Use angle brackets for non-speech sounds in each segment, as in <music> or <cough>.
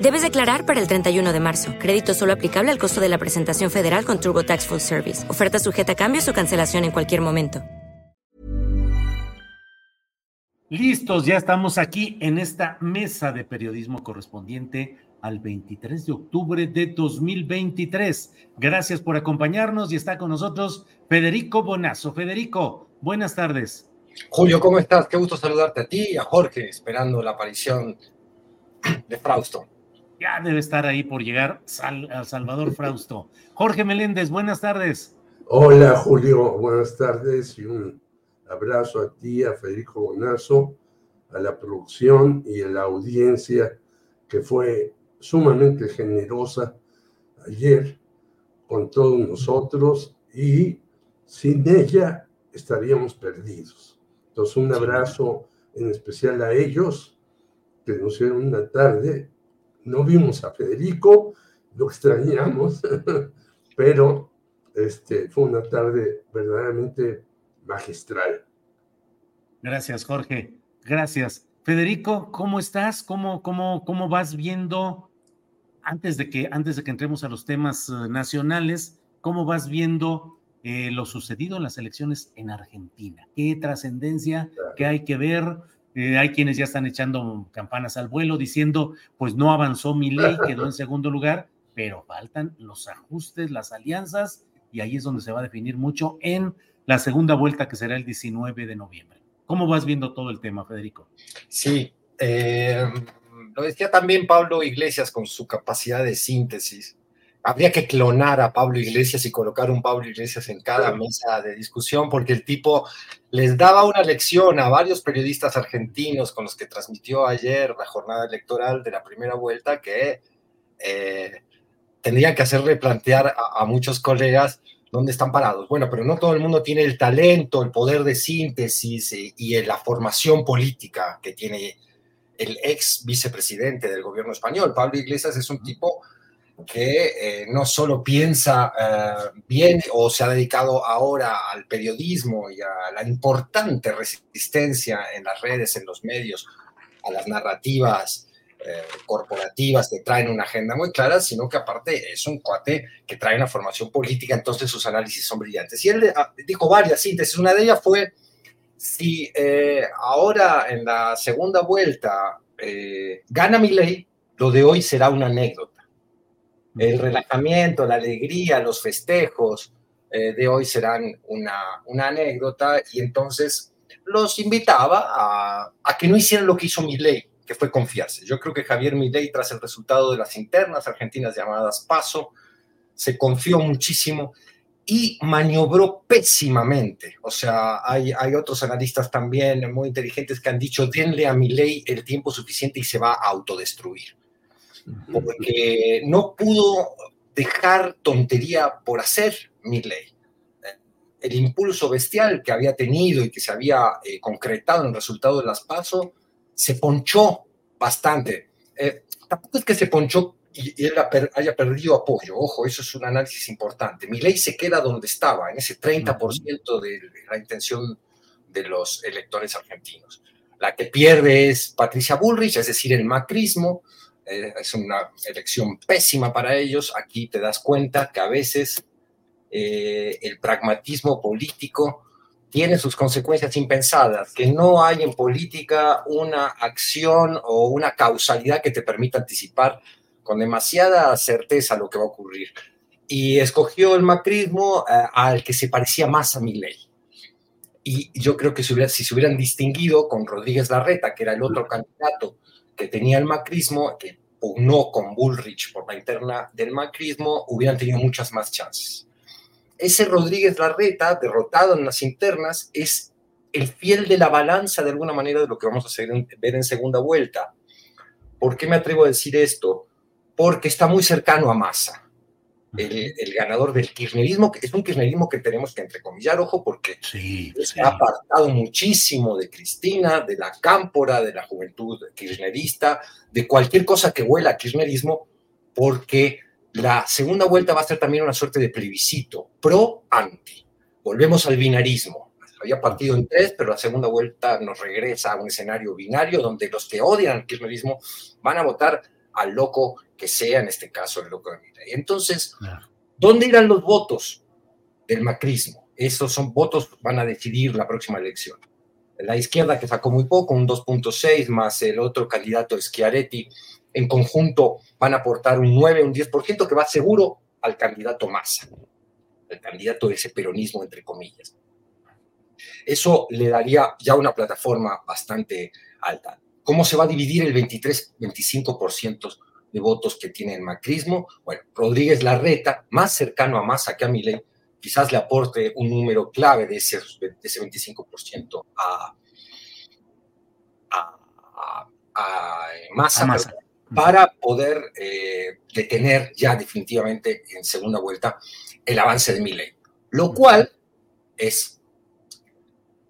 Debes declarar para el 31 de marzo. Crédito solo aplicable al costo de la presentación federal con TurboTax Full Service. Oferta sujeta a cambios o cancelación en cualquier momento. Listos, ya estamos aquí en esta mesa de periodismo correspondiente al 23 de octubre de 2023. Gracias por acompañarnos y está con nosotros Federico Bonazo. Federico, buenas tardes. Julio, ¿cómo estás? Qué gusto saludarte a ti y a Jorge, esperando la aparición de Frausto. Ya debe estar ahí por llegar Sal Salvador Frausto. Jorge Meléndez, buenas tardes. Hola Julio, buenas tardes y un abrazo a ti, a Federico Bonazo, a la producción y a la audiencia que fue sumamente generosa ayer con todos nosotros y sin ella estaríamos perdidos. Entonces un abrazo en especial a ellos que nos hicieron una tarde. No vimos a Federico, lo extrañamos, <laughs> pero este, fue una tarde verdaderamente magistral. Gracias, Jorge. Gracias. Federico, ¿cómo estás? ¿Cómo, cómo, cómo vas viendo, antes de, que, antes de que entremos a los temas uh, nacionales, cómo vas viendo eh, lo sucedido en las elecciones en Argentina? ¿Qué trascendencia que hay que ver? Eh, hay quienes ya están echando campanas al vuelo diciendo, pues no avanzó mi ley, <laughs> quedó en segundo lugar, pero faltan los ajustes, las alianzas, y ahí es donde se va a definir mucho en la segunda vuelta que será el 19 de noviembre. ¿Cómo vas viendo todo el tema, Federico? Sí, eh, lo decía también Pablo Iglesias con su capacidad de síntesis. Habría que clonar a Pablo Iglesias y colocar un Pablo Iglesias en cada mesa de discusión, porque el tipo les daba una lección a varios periodistas argentinos con los que transmitió ayer la jornada electoral de la primera vuelta que eh, tendrían que hacer replantear a, a muchos colegas dónde están parados. Bueno, pero no todo el mundo tiene el talento, el poder de síntesis eh, y la formación política que tiene el ex vicepresidente del gobierno español. Pablo Iglesias es un tipo que eh, no solo piensa eh, bien o se ha dedicado ahora al periodismo y a la importante resistencia en las redes, en los medios, a las narrativas eh, corporativas que traen una agenda muy clara, sino que aparte es un cuate que trae una formación política, entonces sus análisis son brillantes. Y él ah, dijo varias síntesis, una de ellas fue, si ahora en la segunda vuelta gana mi ley, lo de hoy será una anécdota. El relajamiento, la alegría, los festejos de hoy serán una, una anécdota y entonces los invitaba a, a que no hicieran lo que hizo mi ley que fue confiarse. Yo creo que Javier Milei, tras el resultado de las internas argentinas llamadas PASO, se confió muchísimo y maniobró pésimamente. O sea, hay, hay otros analistas también muy inteligentes que han dicho, denle a Milei el tiempo suficiente y se va a autodestruir. Porque no pudo dejar tontería por hacer Milei. El impulso bestial que había tenido y que se había eh, concretado en el resultado de las PASO se ponchó bastante. Eh, tampoco es que se ponchó y, él haya perdido apoyo. Ojo, eso es un análisis importante. Mi ley se queda donde estaba, en ese 30% de la intención de los electores argentinos. La que pierde es Patricia Bullrich, es decir, el macrismo. Eh, es una elección pésima para ellos. Aquí te das cuenta que a veces eh, el pragmatismo político tiene sus consecuencias impensadas, que no hay en política una acción o una causalidad que te permita anticipar con demasiada certeza lo que va a ocurrir. y escogió el macrismo eh, al que se parecía más a Milley. Y yo creo que si, si se hubieran distinguido con Rodríguez Larreta, que era el otro candidato que tenía el macrismo, que pugnó con Bullrich por la interna del macrismo, hubieran tenido muchas más chances. Ese Rodríguez Larreta, derrotado en las internas, es el fiel de la balanza de alguna manera de lo que vamos a ver en segunda vuelta. ¿Por qué me atrevo a decir esto? Porque está muy cercano a Massa el, ganador del kirchnerismo, que es un kirchnerismo que tenemos que entrecomillar, ojo, porque se ha apartado muchísimo de Cristina, de la cámpora, de la juventud kirchnerista, de cualquier cosa que huela a kirchnerismo, porque la segunda vuelta va a ser también una suerte de plebiscito, pro-anti. Volvemos al binarismo. Había partido en tres, pero la segunda vuelta nos regresa a un escenario binario donde los que odian al kirchnerismo van a votar al loco que sea, en este caso el loco de Y Entonces, ¿dónde irán los votos del macrismo? Esos son votos van a decidir la próxima elección. La izquierda que sacó muy poco, un 2.6, más el otro candidato Schiaretti, en conjunto van a aportar un 9, un 10% que va seguro al candidato Massa, el candidato de ese peronismo, entre comillas. Eso le daría ya una plataforma bastante alta. ¿Cómo se va a dividir el 23-25% de votos que tiene el macrismo? Bueno, Rodríguez Larreta, más cercano a Massa que a Milei, quizás le aporte un número clave de ese, ese 25% a, a, a, Massa, para poder eh, detener ya definitivamente en segunda vuelta el avance de Milei. Lo cual es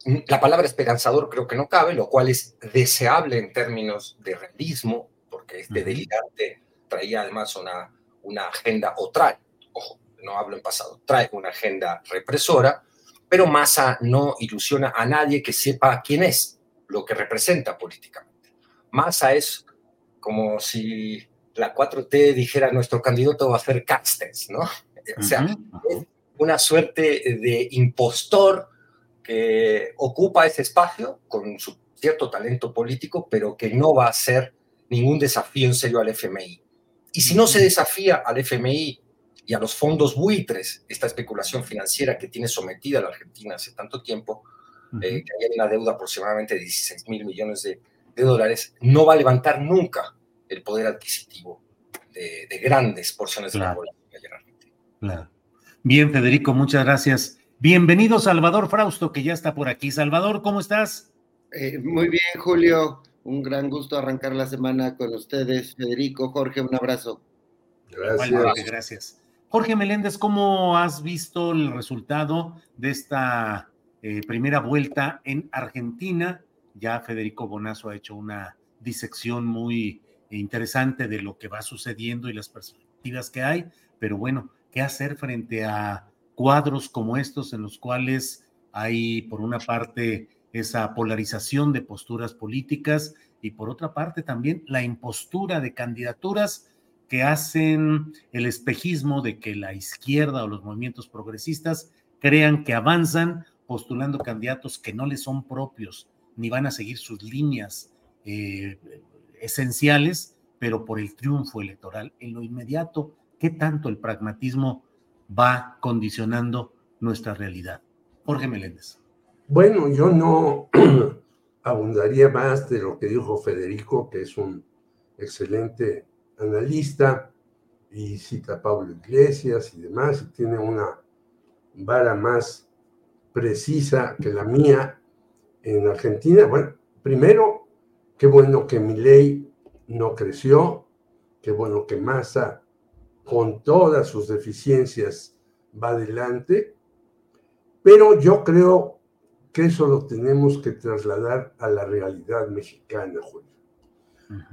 la palabra esperanzador creo que no cabe, lo cual es deseable en términos de realismo, porque este delirante traía además una, una agenda, o trae, ojo, no hablo en pasado, trae una agenda represora, pero Massa no ilusiona a nadie que sepa quién es, lo que representa políticamente. Massa es como si la 4T dijera nuestro candidato va a hacer Castells, ¿no? <laughs> O sea, es una suerte de impostor que ocupa ese espacio con su cierto talento político, pero que no va a ser ningún desafío en serio al FMI. Y si no se desafía al FMI y a los fondos buitres, esta especulación financiera que tiene sometida a la Argentina hace tanto tiempo, eh, que hay una deuda aproximadamente de 16 mil millones de, dólares, no va a levantar nunca el poder adquisitivo de, grandes porciones de la población Argentina. Bien, Federico, muchas gracias. Bienvenido Salvador Frausto, que ya está por aquí. Salvador, ¿cómo estás? Eh, muy bien, Julio. Un gran gusto arrancar la semana con ustedes. Federico, Jorge, un abrazo. Gracias. gracias. Jorge Meléndez, ¿cómo has visto el resultado de esta eh, primera vuelta en Argentina? Ya Federico Bonazo ha hecho una disección muy interesante de lo que va sucediendo y las perspectivas que hay, pero bueno, ¿qué hacer frente a cuadros como estos en los cuales hay, por una parte, esa polarización de posturas políticas y por otra parte también la impostura de candidaturas que hacen el espejismo de que la izquierda o los movimientos progresistas crean que avanzan postulando candidatos que no les son propios ni van a seguir sus líneas eh, esenciales, pero por el triunfo electoral. En lo inmediato, ¿qué tanto el pragmatismo va condicionando nuestra realidad. Jorge Meléndez. Bueno, yo no <clears throat> abundaría más de lo que dijo Federico, que es un excelente analista y cita a Pablo Iglesias y demás, y tiene una vara más precisa que la mía en Argentina. Bueno, primero, qué bueno que mi ley no creció, qué bueno que Massa con todas sus deficiencias va adelante, pero yo creo que eso lo tenemos que trasladar a la realidad mexicana, Julio.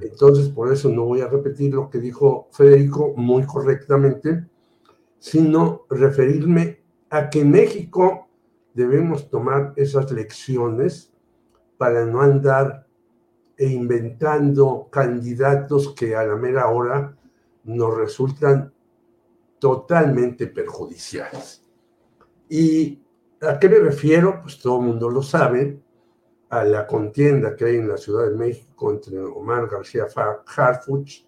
Entonces, por eso no voy a repetir lo que dijo Federico muy correctamente, sino referirme a que en México debemos tomar esas lecciones para no andar e inventando candidatos que a la mera hora nos resultan totalmente perjudiciales. ¿Y a qué me refiero? Pues todo el mundo lo sabe, a la contienda que hay en la Ciudad de México entre Omar García Harfuch,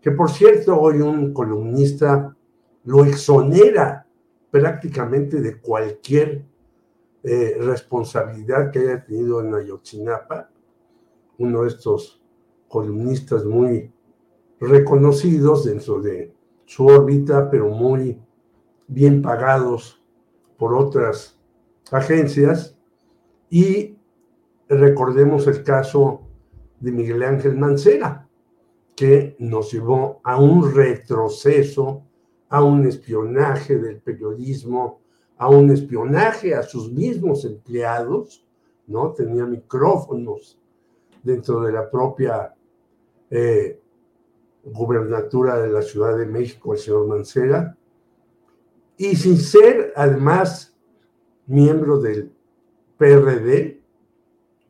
que por cierto hoy un columnista lo exonera prácticamente de cualquier eh, responsabilidad que haya tenido en Ayotzinapa, uno de estos columnistas muy reconocidos dentro de su órbita, pero muy bien pagados por otras agencias. Y recordemos el caso de Miguel Ángel Mancera, que nos llevó a un retroceso, a un espionaje del periodismo, a un espionaje a sus mismos empleados, ¿no? Tenía micrófonos dentro de la propia eh, gubernatura de la Ciudad de México, el señor Mancera, y sin ser además miembro del PRD,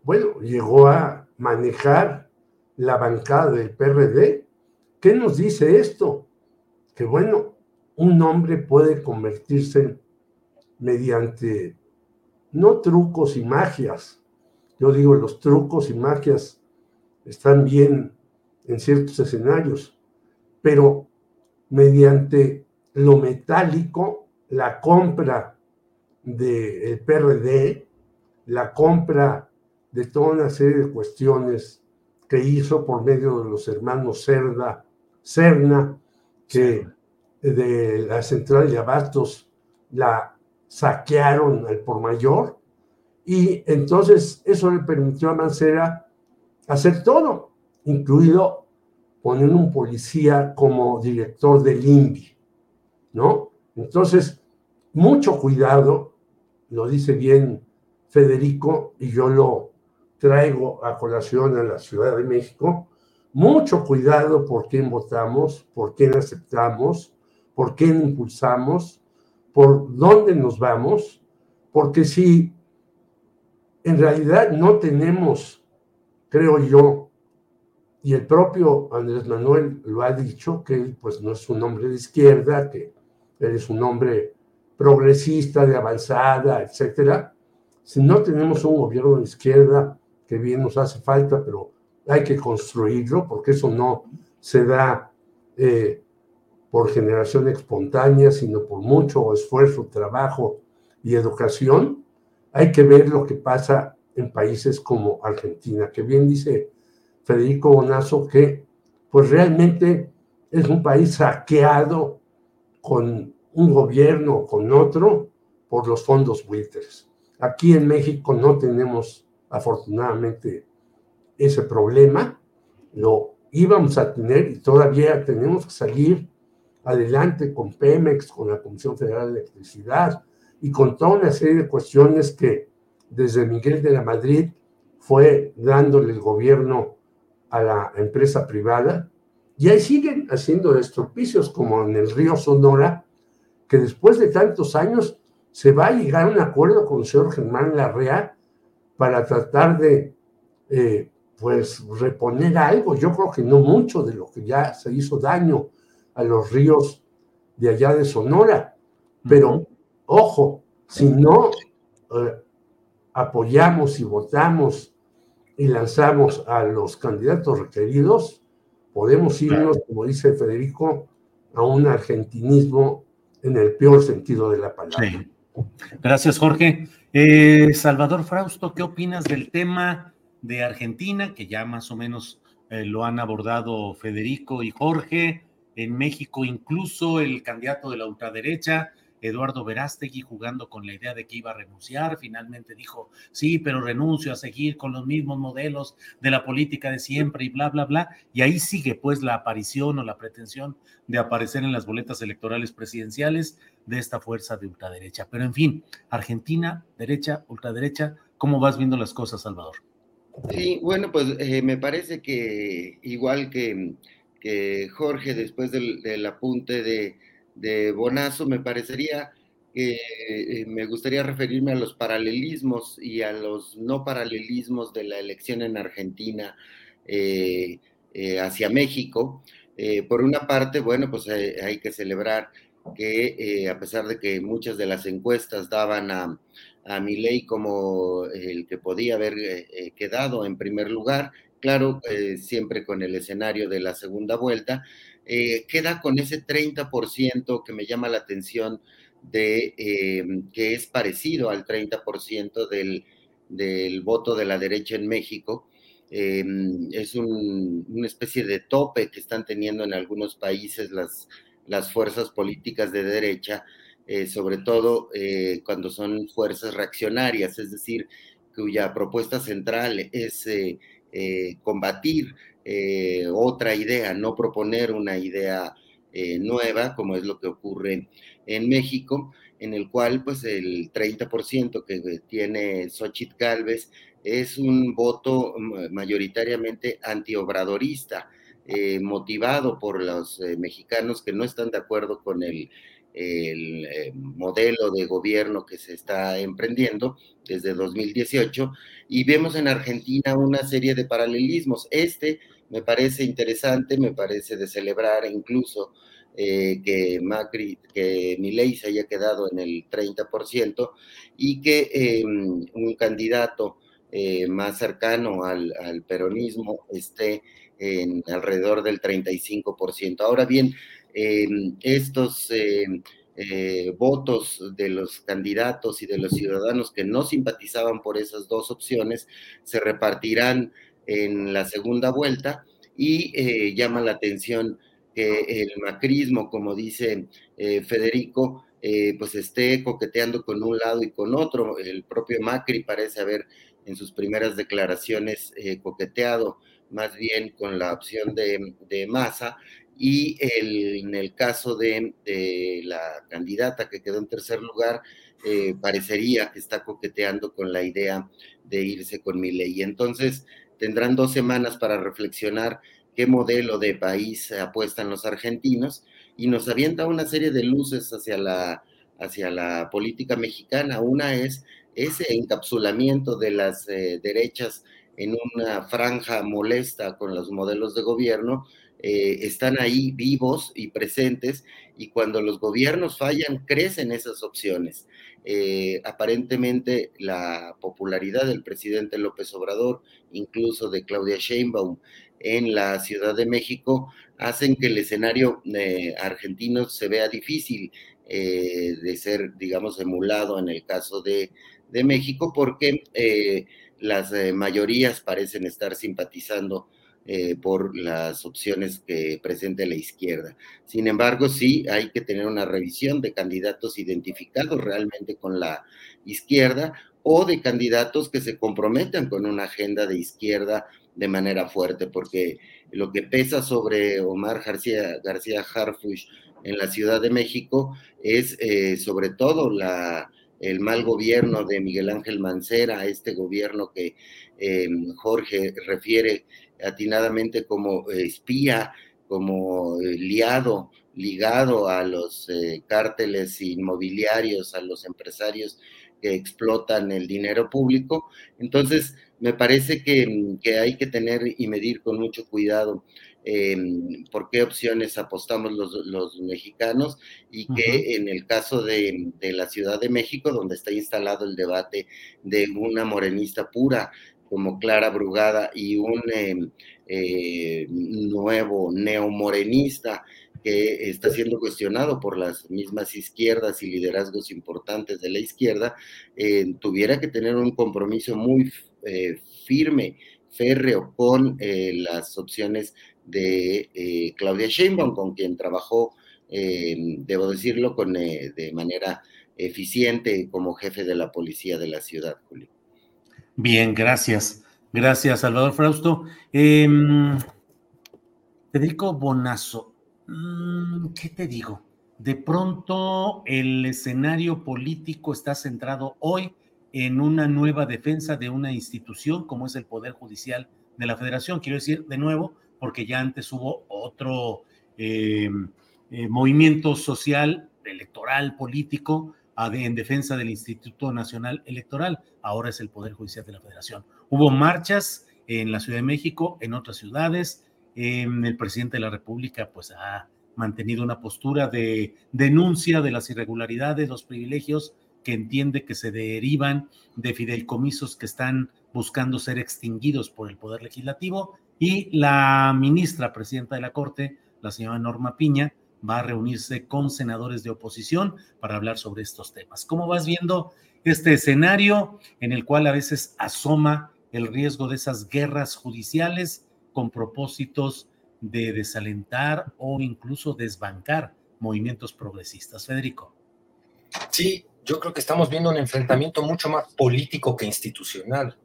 bueno, llegó a manejar la bancada del PRD. ¿Qué nos dice esto? Que bueno, un hombre puede convertirse mediante no trucos y magias. Yo digo, los trucos y magias están bien en ciertos escenarios, pero mediante lo metálico, la compra del PRD, la compra de toda una serie de cuestiones que hizo por medio de los hermanos Cerda, Cerna, que de la central de abastos la saquearon al por mayor, y entonces eso le permitió a Mancera hacer todo, incluido poner un policía como director del INVI, ¿no? Entonces, mucho cuidado, lo dice bien Federico, y yo lo traigo a colación a la Ciudad de México, mucho cuidado por quién votamos, por quién aceptamos, por quién impulsamos, por dónde nos vamos, porque si en realidad no tenemos, creo yo, y el propio Andrés Manuel lo ha dicho, que él pues no es un hombre de izquierda, que él es un hombre progresista, de avanzada, etcétera. Si no tenemos un gobierno de izquierda, que bien nos hace falta, pero hay que construirlo, porque eso no se da eh, por generación espontánea, sino por mucho esfuerzo, trabajo y educación. Hay que ver lo que pasa en países como Argentina, que bien dice Federico Bonazo que pues realmente es un país saqueado con un gobierno con otro por los fondos buitres. Aquí en México no tenemos afortunadamente ese problema, lo íbamos a tener y todavía tenemos que salir adelante con Pemex, con la Comisión Federal de Electricidad y con toda una serie de cuestiones que desde Miguel de la Madrid fue dándole el gobierno a la empresa privada y ahí siguen haciendo estropicios como en el río Sonora, que después de tantos años se va a llegar a un acuerdo con el señor Germán Larrea para tratar de, eh, pues, reponer algo. Yo creo que no mucho de lo que ya se hizo daño a los ríos de allá de Sonora. Pero, ojo, si no eh, apoyamos y votamos y lanzamos a los candidatos requeridos, podemos irnos, como dice Federico, a un argentinismo en el peor sentido de la palabra. Gracias, Jorge. Eh, Salvador Frausto, ¿qué opinas del tema de Argentina, que ya más o menos eh, lo han abordado Federico y Jorge? En México, incluso el candidato de la ultraderecha, Eduardo Verástegui jugando con la idea de que iba a renunciar, finalmente dijo, sí, pero renuncio a seguir con los mismos modelos de la política de siempre y bla, bla, bla. Y ahí sigue pues la aparición o la pretensión de aparecer en las boletas electorales presidenciales de esta fuerza de ultraderecha. Pero en fin, Argentina, derecha, ultraderecha, ¿cómo vas viendo las cosas, Salvador? Sí, bueno, pues eh, me parece que igual que, que Jorge, después del apunte de de Bonazo, me parecería que eh, me gustaría referirme a los paralelismos y a los no paralelismos de la elección en Argentina eh, eh, hacia México. por una parte, bueno, pues hay que celebrar que a pesar de que muchas de las encuestas daban a, a ley como el que podía haber quedado en primer lugar, claro, siempre con el escenario de la segunda vuelta, eh, queda con ese 30% que me llama la atención de em, que es parecido al 30% del, del voto de la derecha en México. Em, es una especie de tope que están teniendo en algunos países las, las fuerzas políticas de derecha, eh, sobre todo eh, cuando son fuerzas reaccionarias, es decir, cuya propuesta central es eh, otra idea, no proponer una idea nueva, como es lo que ocurre en México, en el cual pues el 30% que tiene Xochitl Galvez es un voto mayoritariamente antiobradorista, eh, motivado por los eh, mexicanos que no están de acuerdo con el, eh, modelo de gobierno que se está emprendiendo desde 2018 y vemos en Argentina una serie de paralelismos. Este me parece interesante, me parece de celebrar incluso que Macri, que Milei se haya quedado en el 30% y que em, un candidato más cercano al, al peronismo esté en alrededor del 35%. Ahora bien, em, estos eh, votos de los candidatos y de los ciudadanos que no simpatizaban por esas dos opciones se repartirán en la segunda vuelta y eh, llama la atención que el macrismo, como dice eh, Federico, pues esté coqueteando con un lado y con otro. El propio Macri parece haber en sus primeras declaraciones coqueteado más bien con la opción de, de masa y en el caso de, la candidata que quedó en tercer lugar, eh, parecería que está coqueteando con la idea de irse con mi ley. Entonces, tendrán dos semanas para reflexionar qué modelo de país apuestan los argentinos y nos avienta una serie de luces hacia la, hacia la política mexicana. Una es ese encapsulamiento de las eh, derechas en una franja molesta con los modelos de gobierno, eh, están ahí vivos y presentes y cuando los gobiernos fallan, crecen esas opciones. Eh, aparentemente la popularidad del presidente López Obrador, incluso de Claudia Sheinbaum en la Ciudad de México, hacen que el escenario eh, argentino se vea difícil de ser, digamos, emulado en el caso de, México, porque las eh, mayorías parecen estar simpatizando eh, por las opciones que presente la izquierda. Sin embargo, sí hay que tener una revisión de candidatos identificados realmente con la izquierda o de candidatos que se comprometan con una agenda de izquierda de manera fuerte, porque lo que pesa sobre Omar García, García Harfush en la Ciudad de México es eh, sobre todo el mal gobierno de Miguel Ángel Mancera, este gobierno que eh, Jorge refiere atinadamente como espía, como eh, liado, ligado a los eh, cárteles inmobiliarios, a los empresarios que explotan el dinero público. Entonces, me parece que, que hay que tener y medir con mucho cuidado Em, por qué opciones apostamos los, mexicanos y que en el caso de, la Ciudad de México, donde está instalado el debate de una morenista pura como Clara Brugada y un em, eh, nuevo neomorenista que está siendo cuestionado por las mismas izquierdas y liderazgos importantes de la izquierda, eh, tuviera que tener un compromiso muy eh, firme, férreo con las opciones de eh, Claudia Sheinbaum, con quien trabajó, eh, debo decirlo, con, eh, de manera eficiente como jefe de la policía de la ciudad, Julio. Bien, gracias. Gracias, Salvador Frausto. Em, Federico Bonazo, mm, ¿qué te digo? De pronto el escenario político está centrado hoy en una nueva defensa de una institución como es el Poder Judicial de la Federación. Quiero decir, de nuevo, porque ya antes hubo otro eh, eh, movimiento social, electoral, político, en defensa del Instituto Nacional Electoral. Ahora es el Poder Judicial de la Federación. Hubo marchas en la Ciudad de México, en otras ciudades. el presidente de la República pues ha mantenido una postura de denuncia de las irregularidades, los privilegios que entiende que se derivan de fideicomisos que están buscando ser extinguidos por el Poder Legislativo y la ministra presidenta de la Corte, la señora Norma Piña, va a reunirse con senadores de oposición para hablar sobre estos temas. ¿Cómo vas viendo este escenario en el cual a veces asoma el riesgo de esas guerras judiciales con propósitos de desalentar o incluso desbancar movimientos progresistas? Federico. Sí, yo creo que estamos viendo un enfrentamiento mucho más político que institucional.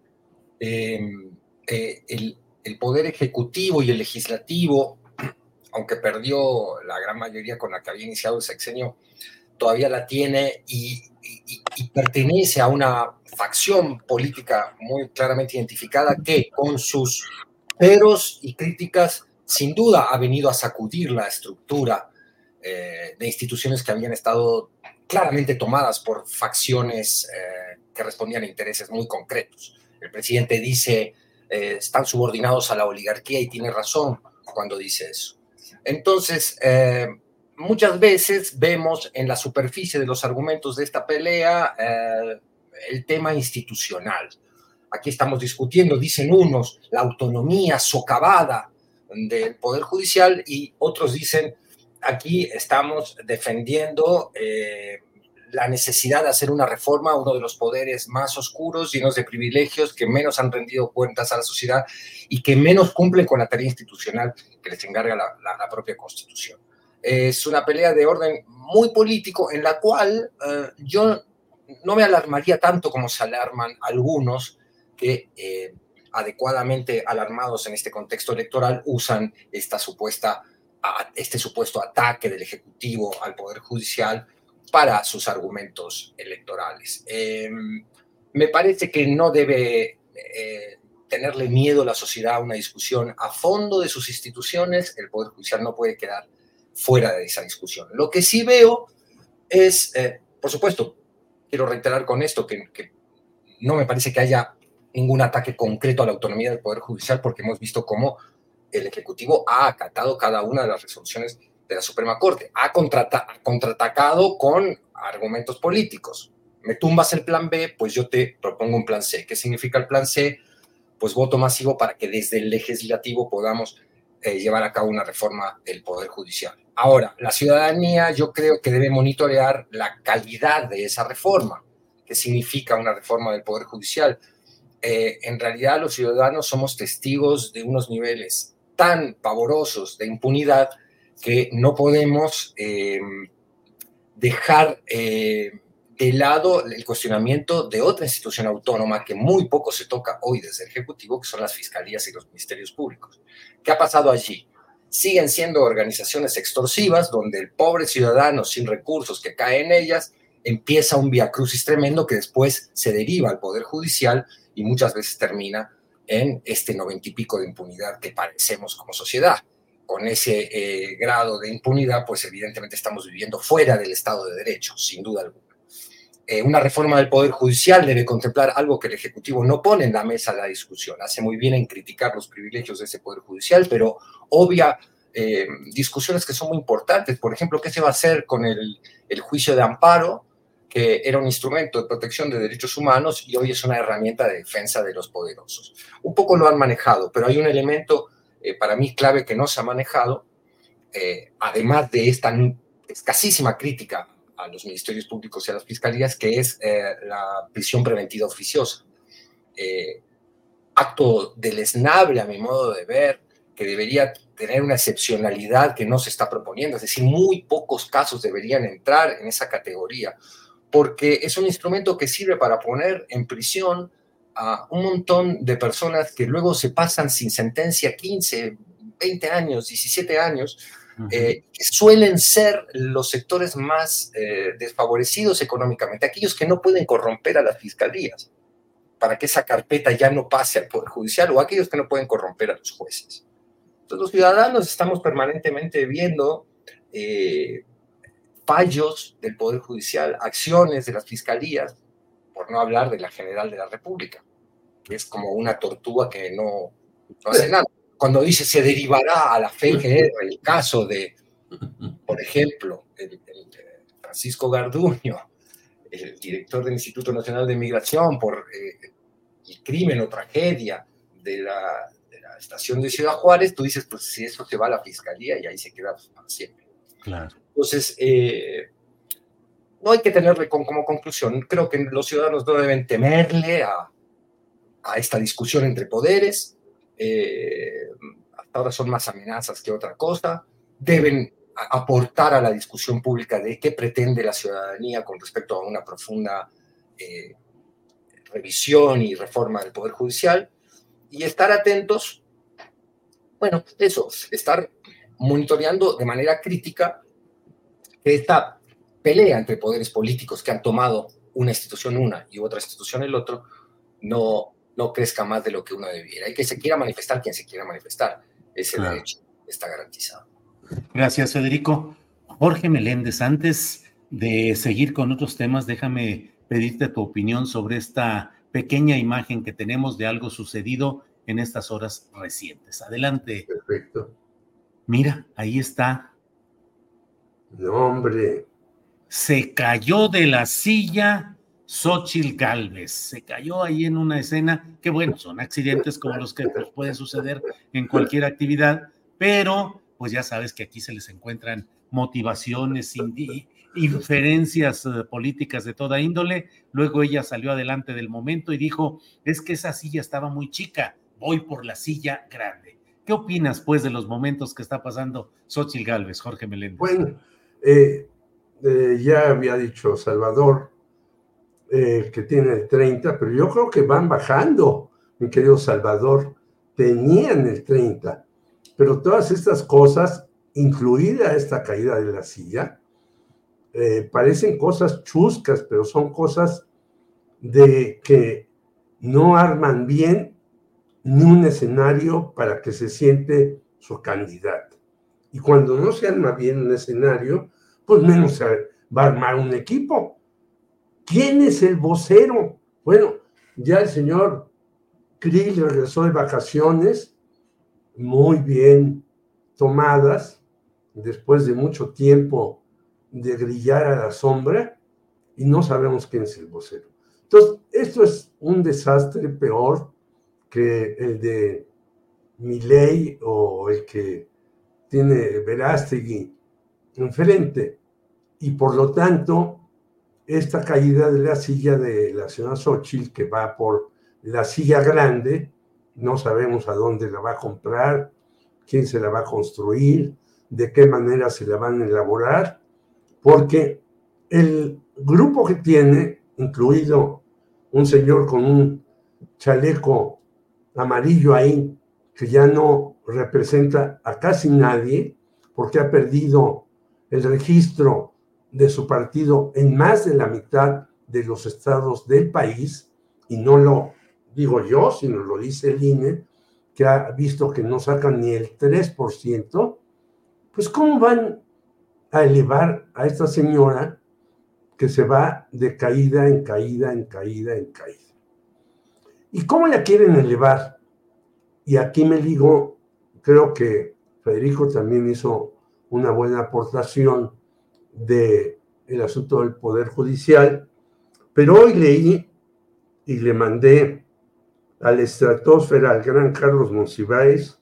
Em, eh, el, el poder ejecutivo y el legislativo aunque perdió la gran mayoría con la que había iniciado el sexenio, todavía la tiene y, pertenece a una facción política muy claramente identificada que con sus peros y críticas sin duda ha venido a sacudir la estructura eh, de instituciones que habían estado claramente tomadas por facciones eh, que respondían a intereses muy concretos. El presidente dice, eh, están subordinados a la oligarquía y tiene razón cuando dice eso. Entonces, eh, muchas veces vemos en la superficie de los argumentos de esta pelea eh, el tema institucional. Aquí estamos discutiendo, dicen unos, la autonomía socavada del Poder Judicial y otros dicen, aquí estamos defendiendo eh, la necesidad de hacer una reforma uno de los poderes más oscuros, llenos de privilegios, que menos han rendido cuentas a la sociedad y que menos cumplen con la tarea institucional que les encarga la, propia Constitución. Es una pelea de orden muy político en la cual eh, yo no me alarmaría tanto como se alarman algunos que eh, adecuadamente alarmados en este contexto electoral usan esta supuesta, este supuesto ataque del Ejecutivo al Poder Judicial para sus argumentos electorales. Em, me parece que no debe eh, tenerle miedo la sociedad a una discusión a fondo de sus instituciones. El Poder Judicial no puede quedar fuera de esa discusión. Lo que sí veo es, eh, por supuesto, quiero reiterar con esto que, que no me parece que haya ningún ataque concreto a la autonomía del Poder Judicial porque hemos visto cómo el Ejecutivo ha acatado cada una de las resoluciones de la Suprema Corte. Ha, contraatacado con argumentos políticos. Me tumbas el plan B, pues yo te propongo un plan C. ¿Qué significa el plan C? Pues voto masivo para que desde el legislativo podamos eh, llevar a cabo una reforma del Poder Judicial. Ahora, la ciudadanía yo creo que debe monitorear la calidad de esa reforma. ¿Qué significa una reforma del Poder Judicial? Eh, en realidad los ciudadanos somos testigos de unos niveles tan pavorosos de impunidad que no podemos eh, dejar eh, de lado el cuestionamiento de otra institución autónoma que muy poco se toca hoy desde el Ejecutivo, que son las fiscalías y los ministerios públicos. ¿Qué ha pasado allí? Siguen siendo organizaciones extorsivas donde el pobre ciudadano sin recursos que cae en ellas empieza un viacrucis tremendo que después se deriva al Poder Judicial y muchas veces termina en este noventa y pico de impunidad que parecemos como sociedad con ese eh, grado de impunidad, pues evidentemente estamos viviendo fuera del Estado de Derecho, sin duda alguna. Eh, una reforma del Poder Judicial debe contemplar algo que el Ejecutivo no pone en la mesa la discusión. Hace muy bien en criticar los privilegios de ese Poder Judicial, pero obvia eh, discusiones que son muy importantes. Por ejemplo, ¿qué se va a hacer con el juicio de amparo, que era un instrumento de protección de derechos humanos y hoy es una herramienta de defensa de los poderosos? Un poco lo han manejado, pero hay un elemento eh, para mí clave que no se ha manejado, eh, además de esta escasísima crítica a los ministerios públicos y a las fiscalías, que es eh, la prisión preventiva oficiosa. acto deleznable a mi modo de ver, que debería tener una excepcionalidad que no se está proponiendo, es decir, muy pocos casos deberían entrar en esa categoría, porque es un instrumento que sirve para poner en prisión a un montón de personas que luego se pasan sin sentencia 15, 20 años, 17 años, eh, que suelen ser los sectores más eh, desfavorecidos económicamente, aquellos que no pueden corromper a las fiscalías para que esa carpeta ya no pase al Poder Judicial o aquellos que no pueden corromper a los jueces. Entonces los ciudadanos estamos permanentemente viendo eh, fallos del Poder Judicial, acciones de las fiscalías, por no hablar de la General de la República es como una tortuga que no, hace nada. Cuando dice se derivará a la FGR el caso de, por ejemplo, el, Francisco Garduño, el director del Instituto Nacional de Migración, por eh, el crimen o tragedia de la, estación de Ciudad Juárez, tú dices, pues si eso se va a la fiscalía y ahí se queda pues, para siempre. Claro. Entonces, eh, no hay que tenerle como conclusión. Creo que los ciudadanos no deben temerle a, a esta discusión entre poderes. Eh, hasta ahora son más amenazas que otra cosa. Deben aportar a la discusión pública de qué pretende la ciudadanía con respecto a una profunda eh, revisión y reforma del Poder Judicial y estar atentos, bueno, eso, estar monitoreando de manera crítica esta pelea entre poderes políticos que han tomado una institución una y otra institución el otro, no, no crezca más de lo que uno debiera. Y que se quiera manifestar quien se quiera manifestar. Ese derecho está garantizado. Gracias, Federico. Jorge Meléndez, antes de seguir con otros temas, déjame pedirte tu opinión sobre esta pequeña imagen que tenemos de algo sucedido en estas horas recientes. Adelante. Perfecto. Mira, ahí está. No, hombre. Se cayó de la silla Xochil Galvez. Se cayó ahí en una escena que, bueno, son accidentes como los que pues, pueden suceder en cualquier actividad, pero pues ya sabes que aquí se les encuentran motivaciones, inferencias eh, políticas de toda índole. Luego ella salió adelante del momento y dijo, es que esa silla estaba muy chica, voy por la silla grande. ¿Qué opinas, pues, de los momentos que está pasando Xochitl Galvez, Jorge Meléndez? Bueno, eh, eh, ya había dicho Salvador que tiene el 30, pero yo creo que van bajando, mi querido Salvador. Tenían el 30 pero todas estas cosas, incluida esta caída de la silla, eh, parecen cosas chuscas, pero son cosas de que no arman bien ni un escenario para que se siente su candidato. Y cuando no se arma bien un escenario, pues menos se va a armar un equipo. ¿Quién es el vocero? Bueno, ya el señor Krill regresó de vacaciones muy bien tomadas después de mucho tiempo de grillar a la sombra y no sabemos quién es el vocero. Entonces, esto es un desastre peor que el de Milei o el que tiene Verástegui enfrente. Y por lo tanto, esta caída de la silla de la señora Xochitl, que va por la silla grande, no sabemos a dónde la va a comprar, quién se la va a construir, de qué manera se la van a elaborar, porque el grupo que tiene, incluido un señor con un chaleco amarillo ahí, que ya no representa a casi nadie, porque ha perdido el registro de su partido en más de la mitad de los estados del país y no lo digo yo, sino lo dice el INE, que ha visto que no sacan ni el 3%, pues ¿cómo van a elevar a esta señora que se va de caída en caída, en caída, en caída? ¿Y cómo la quieren elevar? Y aquí me digo, creo que Federico también hizo una buena aportación de el asunto del Poder Judicial, pero hoy leí y le mandé a la estratosfera al gran Carlos Monsiváis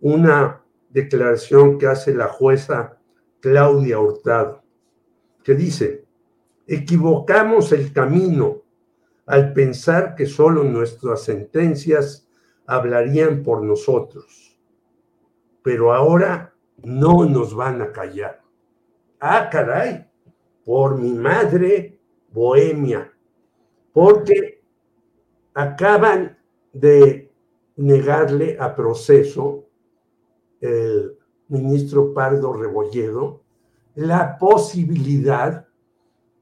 una declaración que hace la jueza Claudia Hurtado, que dice, equivocamos el camino al pensar que solo nuestras sentencias hablarían por nosotros, pero ahora no nos van a callar. Ah, caray, por mi madre bohemia, porque acaban de negarle a proceso el ministro Pardo Rebolledo la posibilidad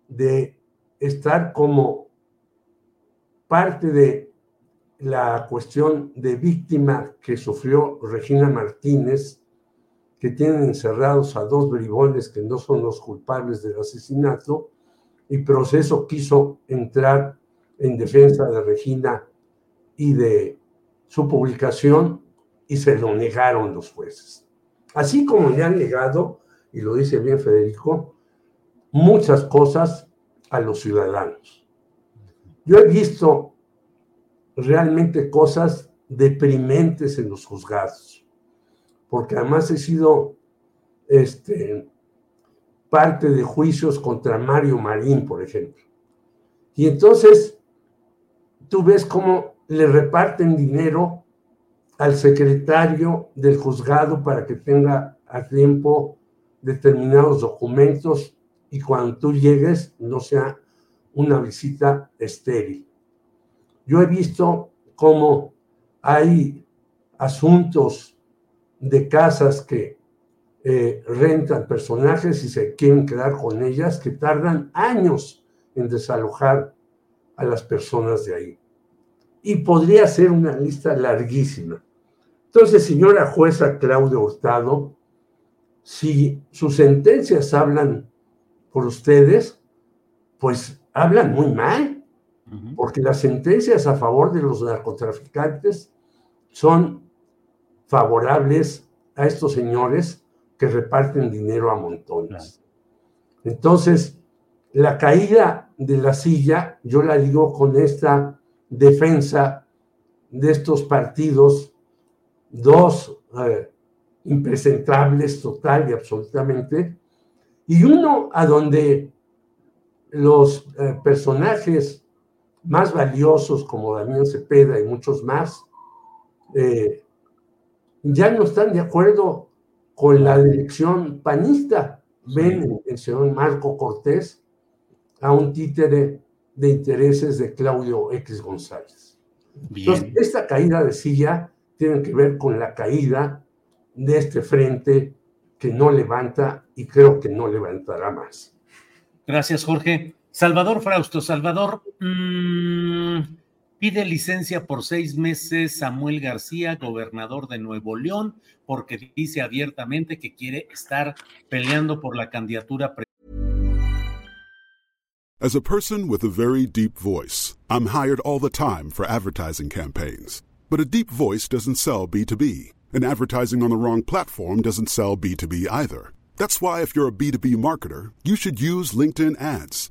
de estar como parte de la cuestión de víctima que sufrió Regina Martínez, que tienen encerrados a dos bribones que no son los culpables del asesinato, y proceso quiso entrar en defensa de Regina y de su publicación y se lo negaron los jueces. Así como le han negado, y lo dice bien Federico, muchas cosas a los ciudadanos. Yo he visto realmente cosas deprimentes en los juzgados, porque además he sido este, parte de juicios contra Mario Marín, por ejemplo. Y entonces tú ves cómo le reparten dinero al secretario del juzgado para que tenga a tiempo determinados documentos y cuando tú llegues no sea una visita estéril. Yo he visto cómo hay asuntos de casas que eh, rentan personajes y se quieren quedar con ellas, que tardan años en desalojar a las personas de ahí. Y podría ser una lista larguísima. Entonces, señora jueza Claudia Hurtado, si sus sentencias hablan por ustedes, pues hablan muy mal, porque las sentencias a favor de los narcotraficantes son favorables a estos señores que reparten dinero a montones. Entonces, la caída de la silla, yo la digo con esta defensa de estos partidos, dos impresentables total y absolutamente, y uno a donde los eh, personajes más valiosos como Damián Cepeda y muchos más, eh, ya no están de acuerdo con la dirección panista. Ven en el señor Marco Cortés a un títere de intereses de Claudio X González. Entonces, esta caída de silla tiene que ver con la caída de este frente que no levanta y creo que no levantará más. Gracias, Jorge. Salvador Frausto, Salvador, mmm, Pide licencia por seis meses Samuel García, gobernador de Nuevo León, porque dice abiertamente que quiere estar peleando por la candidatura. As a person with a very deep voice, I'm hired all the time for advertising campaigns. But a deep voice doesn't sell B2B, and advertising on the wrong platform doesn't sell B2B either. That's why if you're a B2B marketer, you should use LinkedIn ads.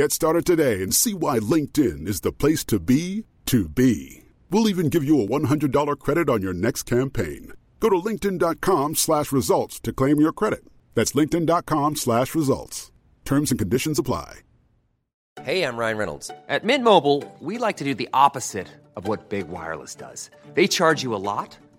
Get started today and see why LinkedIn is the place to be to be. We'll even give you a $100 credit on your next campaign. Go to linkedin.com slash results to claim your credit. That's linkedin.com slash results. Terms and conditions apply. Hey, I'm Ryan Reynolds. At Mint Mobile, we like to do the opposite of what Big Wireless does. They charge you a lot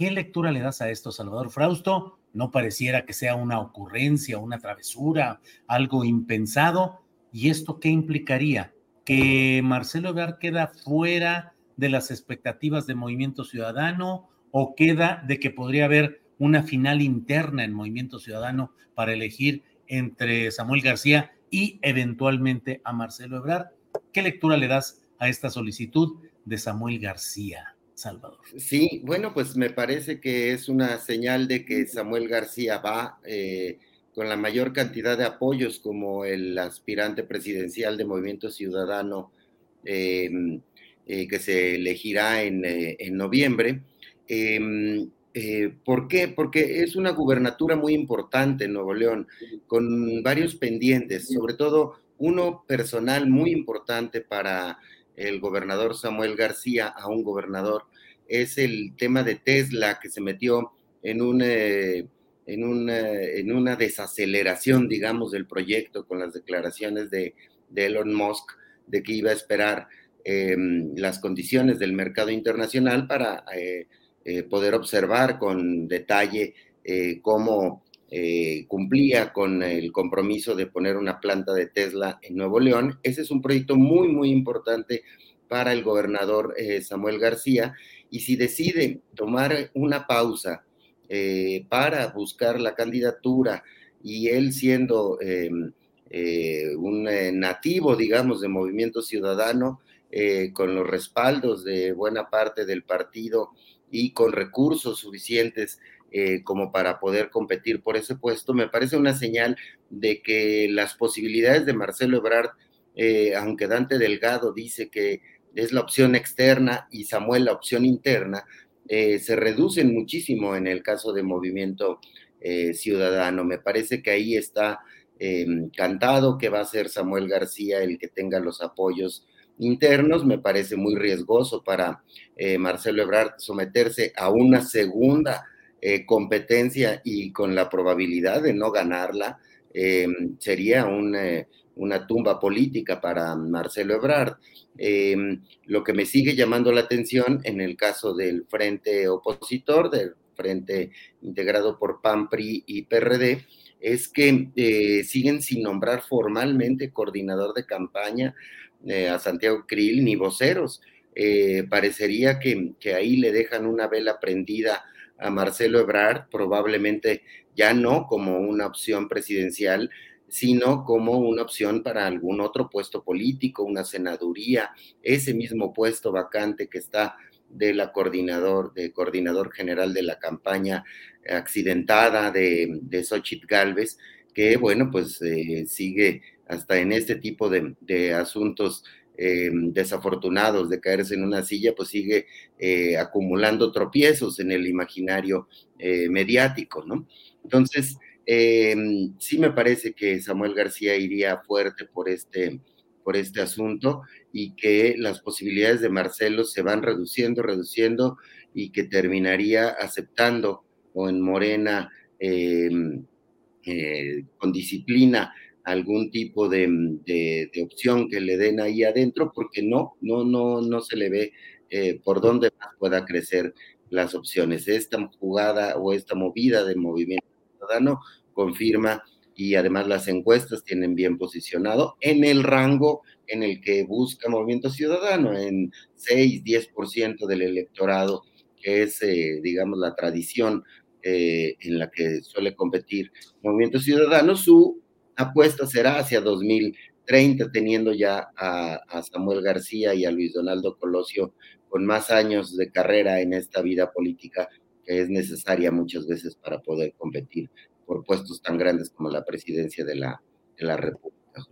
¿Qué lectura le das a esto, Salvador Frausto? No pareciera que sea una ocurrencia, una travesura, algo impensado. ¿Y esto qué implicaría? ¿Que Marcelo Ebrard queda fuera de las expectativas de Movimiento Ciudadano o queda de que podría haber una final interna en Movimiento Ciudadano para elegir entre Samuel García y eventualmente a Marcelo Ebrard? ¿Qué lectura le das a esta solicitud de Samuel García? Salvador. Sí, bueno, pues me parece que es una señal de que Samuel García va eh, con la mayor cantidad de apoyos como el aspirante presidencial de Movimiento Ciudadano em, eh, que se elegirá en, eh, en noviembre. Em, ¿Por qué? Porque es una gubernatura muy importante en Nuevo León, con varios pendientes, sobre todo uno personal muy importante para el gobernador Samuel García a un gobernador es el tema de Tesla que se metió en, un, eh, en, en una desaceleración, digamos, del proyecto con las declaraciones de, Elon Musk de que iba a esperar em, las condiciones del mercado internacional para eh, poder observar con detalle cómo cumplía con el compromiso de poner una planta de Tesla en Nuevo León. Ese es un proyecto muy, muy importante para el gobernador Samuel García. Y si decide tomar una pausa para buscar la candidatura y él siendo em, eh, un eh, nativo, digamos, de movimiento ciudadano, eh, con los respaldos de buena parte del partido y con recursos suficientes como para poder competir por ese puesto, me parece una señal de que las posibilidades de Marcelo Ebrard, aunque Dante Delgado dice que es la opción externa y Samuel la opción interna, se reducen muchísimo en el caso de movimiento ciudadano. Me parece que ahí está Em, cantado que va a ser Samuel García el que tenga los apoyos internos. Me parece muy riesgoso para eh, Marcelo Ebrard someterse a una segunda eh, competencia y con la probabilidad de no ganarla. Em, sería eh, una tumba política para Marcelo Ebrard. Em, lo que me sigue llamando la atención en el caso del frente opositor, del frente integrado por PAN, PRI y PRD, es que eh, siguen sin nombrar formalmente coordinador de campaña eh, a Santiago Krill ni voceros. Eh, parecería que, que, ahí le dejan una vela prendida a Marcelo Ebrard, probablemente ya no como una opción presidencial, sino como una opción para algún otro puesto político, una senaduría, ese mismo puesto vacante que está de la coordinador, de coordinador general de la campaña accidentada de, de Xochitl Galvez, que bueno, pues eh, sigue hasta en este tipo de, asuntos eh, desafortunados de caerse en una silla, pues sigue eh, acumulando tropiezos en el imaginario mediático, ¿no? Entonces, sí me parece que Samuel García iría fuerte por este, por este asunto y que las posibilidades de Marcelo se van reduciendo, reduciendo y que terminaría aceptando o en Morena em, eh, con disciplina algún tipo de, opción que le den ahí adentro, porque no, no, no, no se le ve eh, por dónde más pueda crecer las opciones. Esta jugada o esta movida de movimiento ciudadano confirma y además las encuestas tienen bien posicionado en el rango en el que busca Movimiento Ciudadano, en 6, 10% del electorado, que es, eh, digamos, la tradición eh, en la que suele competir Movimiento Ciudadano, su apuesta será hacia 2030, teniendo ya a, Samuel García y a Luis Donaldo Colosio con más años de carrera en esta vida política que es necesaria muchas veces para poder competir por puestos tan grandes como la presidencia de la, de la República.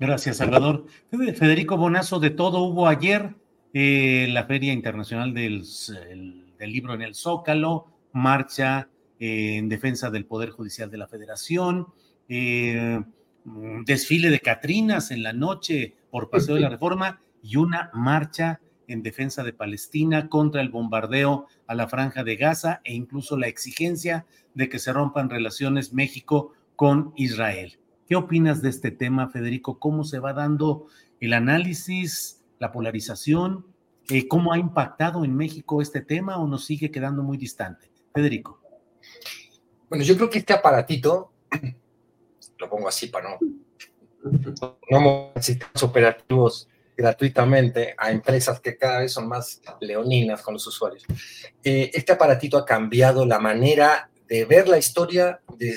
Gracias, Salvador. Federico Bonazo, de todo hubo ayer eh, la Feria Internacional del, del Libro en el Zócalo, marcha eh, en defensa del Poder Judicial de la Federación, eh, desfile de Catrinas en la noche por Paseo de la <laughs> Reforma y una marcha en defensa de Palestina contra el bombardeo a la franja de Gaza e incluso la exigencia de que se rompan relaciones México con Israel. ¿Qué opinas de este tema, Federico? ¿Cómo se va dando el análisis, la polarización? Eh, ¿Cómo ha impactado en México este tema o nos sigue quedando muy distante? Federico. Bueno, yo creo que este aparatito, lo pongo así para no, no operativos gratuitamente a empresas que cada vez son más leoninas con los usuarios. Eh, este aparatito ha cambiado la manera de ver la historia, de,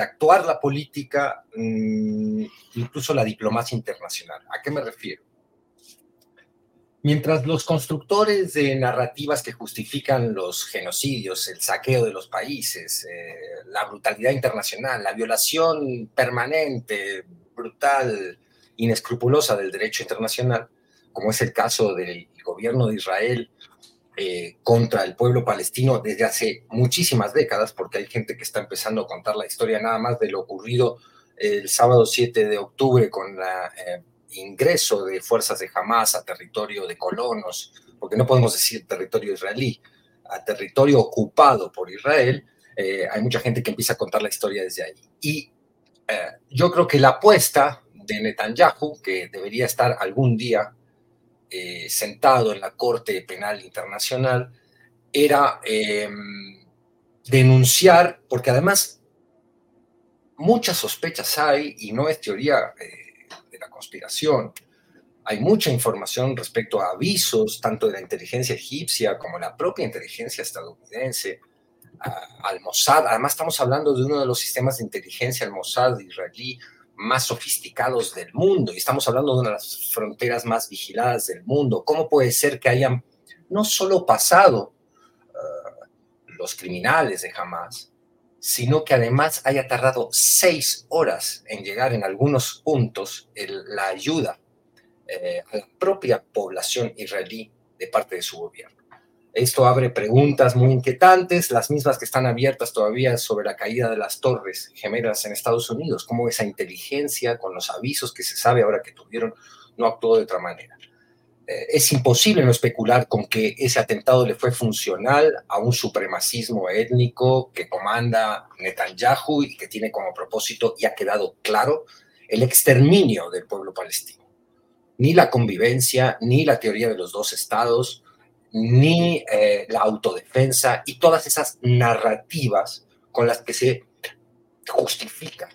actuar la política, mm, incluso la diplomacia internacional. ¿A qué me refiero? Mientras los constructores de narrativas que justifican los genocidios, el saqueo de los países, eh, la brutalidad internacional, la violación permanente, brutal, inescrupulosa del derecho internacional, como es el caso del gobierno de Israel eh, contra el pueblo palestino desde hace muchísimas décadas, porque hay gente que está empezando a contar la historia nada más de lo ocurrido el sábado 7 de octubre con el eh, ingreso de fuerzas de Hamas a territorio de colonos, porque no podemos decir territorio israelí, a territorio ocupado por Israel, eh, hay mucha gente que empieza a contar la historia desde ahí. Y yo creo que la apuesta Netanyahu, que debería estar algún día eh, sentado en la Corte Penal Internacional, era em, denunciar, porque además muchas sospechas hay, y no es teoría eh, de la conspiración, hay mucha información respecto a avisos, tanto de la inteligencia egipcia como la propia inteligencia estadounidense, al Mossad. Además, estamos hablando de uno de los sistemas de inteligencia, el Mossad israelí, más sofisticados del mundo, y estamos hablando de una de las fronteras más vigiladas del mundo. ¿Cómo puede ser que hayan no solo pasado uh, los criminales de Hamas, sino que además haya tardado seis horas en llegar en algunos puntos el, la ayuda eh, a la propia población israelí de parte de su gobierno. Esto abre preguntas muy inquietantes, las mismas que están abiertas todavía sobre la caída de las torres gemelas en Estados Unidos, cómo esa inteligencia, con los avisos que se sabe ahora que tuvieron, no actuó de otra manera. Eh, es imposible no especular con que ese atentado le fue funcional a un supremacismo étnico que comanda Netanyahu y que tiene como propósito, y ha quedado claro, el exterminio del pueblo palestino ni la convivencia, ni la teoría de los dos estados, ni eh, la autodefensa y todas esas narrativas con las que se justifica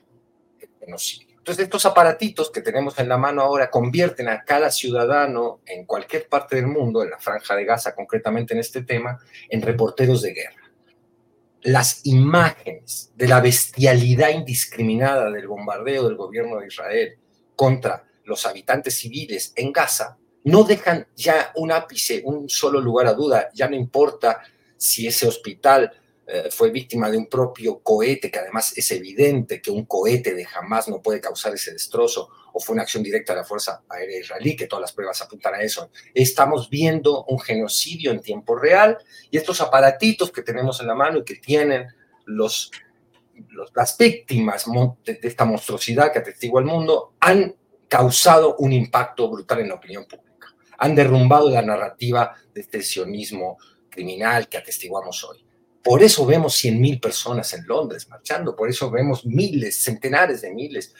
el genocidio. Entonces, estos aparatitos que tenemos en la mano ahora convierten a cada ciudadano en cualquier parte del mundo, en la franja de Gaza concretamente en este tema, en reporteros de guerra. Las imágenes de la bestialidad indiscriminada del bombardeo del gobierno de Israel contra los habitantes civiles en Gaza, no dejan ya un ápice, un solo lugar a duda, ya no importa si ese hospital eh, fue víctima de un propio cohete, que además es evidente que un cohete de jamás no puede causar ese destrozo, o fue una acción directa de la Fuerza Aérea Israelí, que todas las pruebas apuntan a eso. Estamos viendo un genocidio en tiempo real y estos aparatitos que tenemos en la mano y que tienen los, las víctimas de, de esta monstruosidad que atestigua el mundo han causado un impacto brutal en la opinión pública. Han derrumbado la narrativa de este sionismo criminal que atestiguamos hoy. Por eso vemos 100.000 personas en Londres marchando, por eso vemos miles, centenares de miles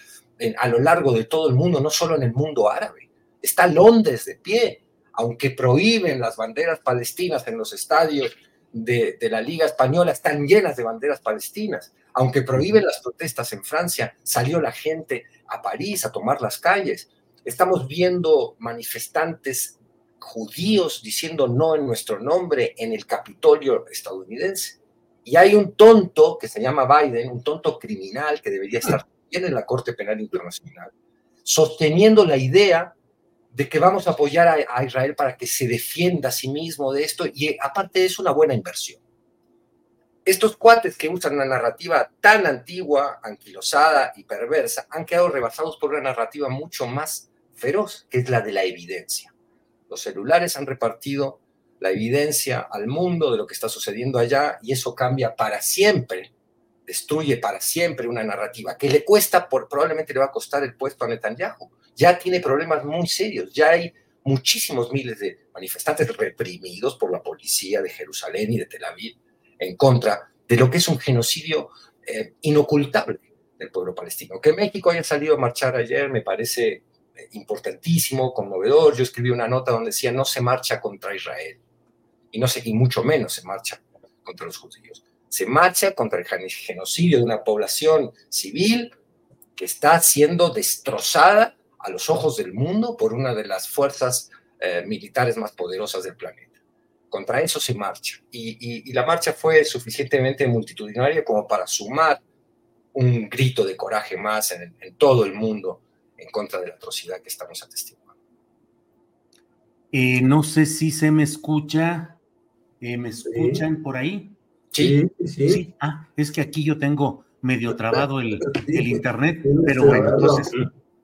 a lo largo de todo el mundo, no solo en el mundo árabe. Está Londres de pie, aunque prohíben las banderas palestinas en los estadios de, la Liga Española, están llenas de banderas palestinas. Aunque prohíben las protestas en Francia, salió la gente a París a tomar las calles. Estamos viendo manifestantes judíos diciendo no en nuestro nombre en el Capitolio estadounidense. Y hay un tonto que se llama Biden, un tonto criminal que debería estar bien en la Corte Penal Internacional, sosteniendo la idea de que vamos a apoyar a, a Israel para que se defienda a sí mismo de esto y aparte es una buena inversión estos cuates que usan una narrativa tan antigua, anquilosada y perversa, han quedado rebasados por una narrativa mucho más feroz, que es la de la evidencia. Los celulares han repartido la evidencia al mundo de lo que está sucediendo allá y eso cambia para siempre, destruye para siempre una narrativa que le cuesta, por, probablemente le va a costar el puesto a Netanyahu. Ya tiene problemas muy serios, ya hay muchísimos miles de manifestantes reprimidos por la policía de Jerusalén y de Tel Aviv en contra de lo que es un genocidio eh, inocultable del pueblo palestino. Que México haya salido a marchar ayer me parece importantísimo, conmovedor. Yo escribí una nota donde decía no se marcha contra Israel y, no se, y mucho menos se marcha contra los judíos. Se marcha contra el genocidio de una población civil que está siendo destrozada a los ojos del mundo por una de las fuerzas eh, militares más poderosas del planeta contra eso se marcha. Y, la marcha fue suficientemente multitudinaria como para sumar un grito de coraje más en, todo el mundo en contra de la atrocidad que estamos atestiguando. Eh, no sé si se me escucha. Eh, ¿Me escuchan por ahí? Sí, sí, Ah, es que aquí yo tengo medio trabado el, <laughs> el internet, pero bueno, entonces,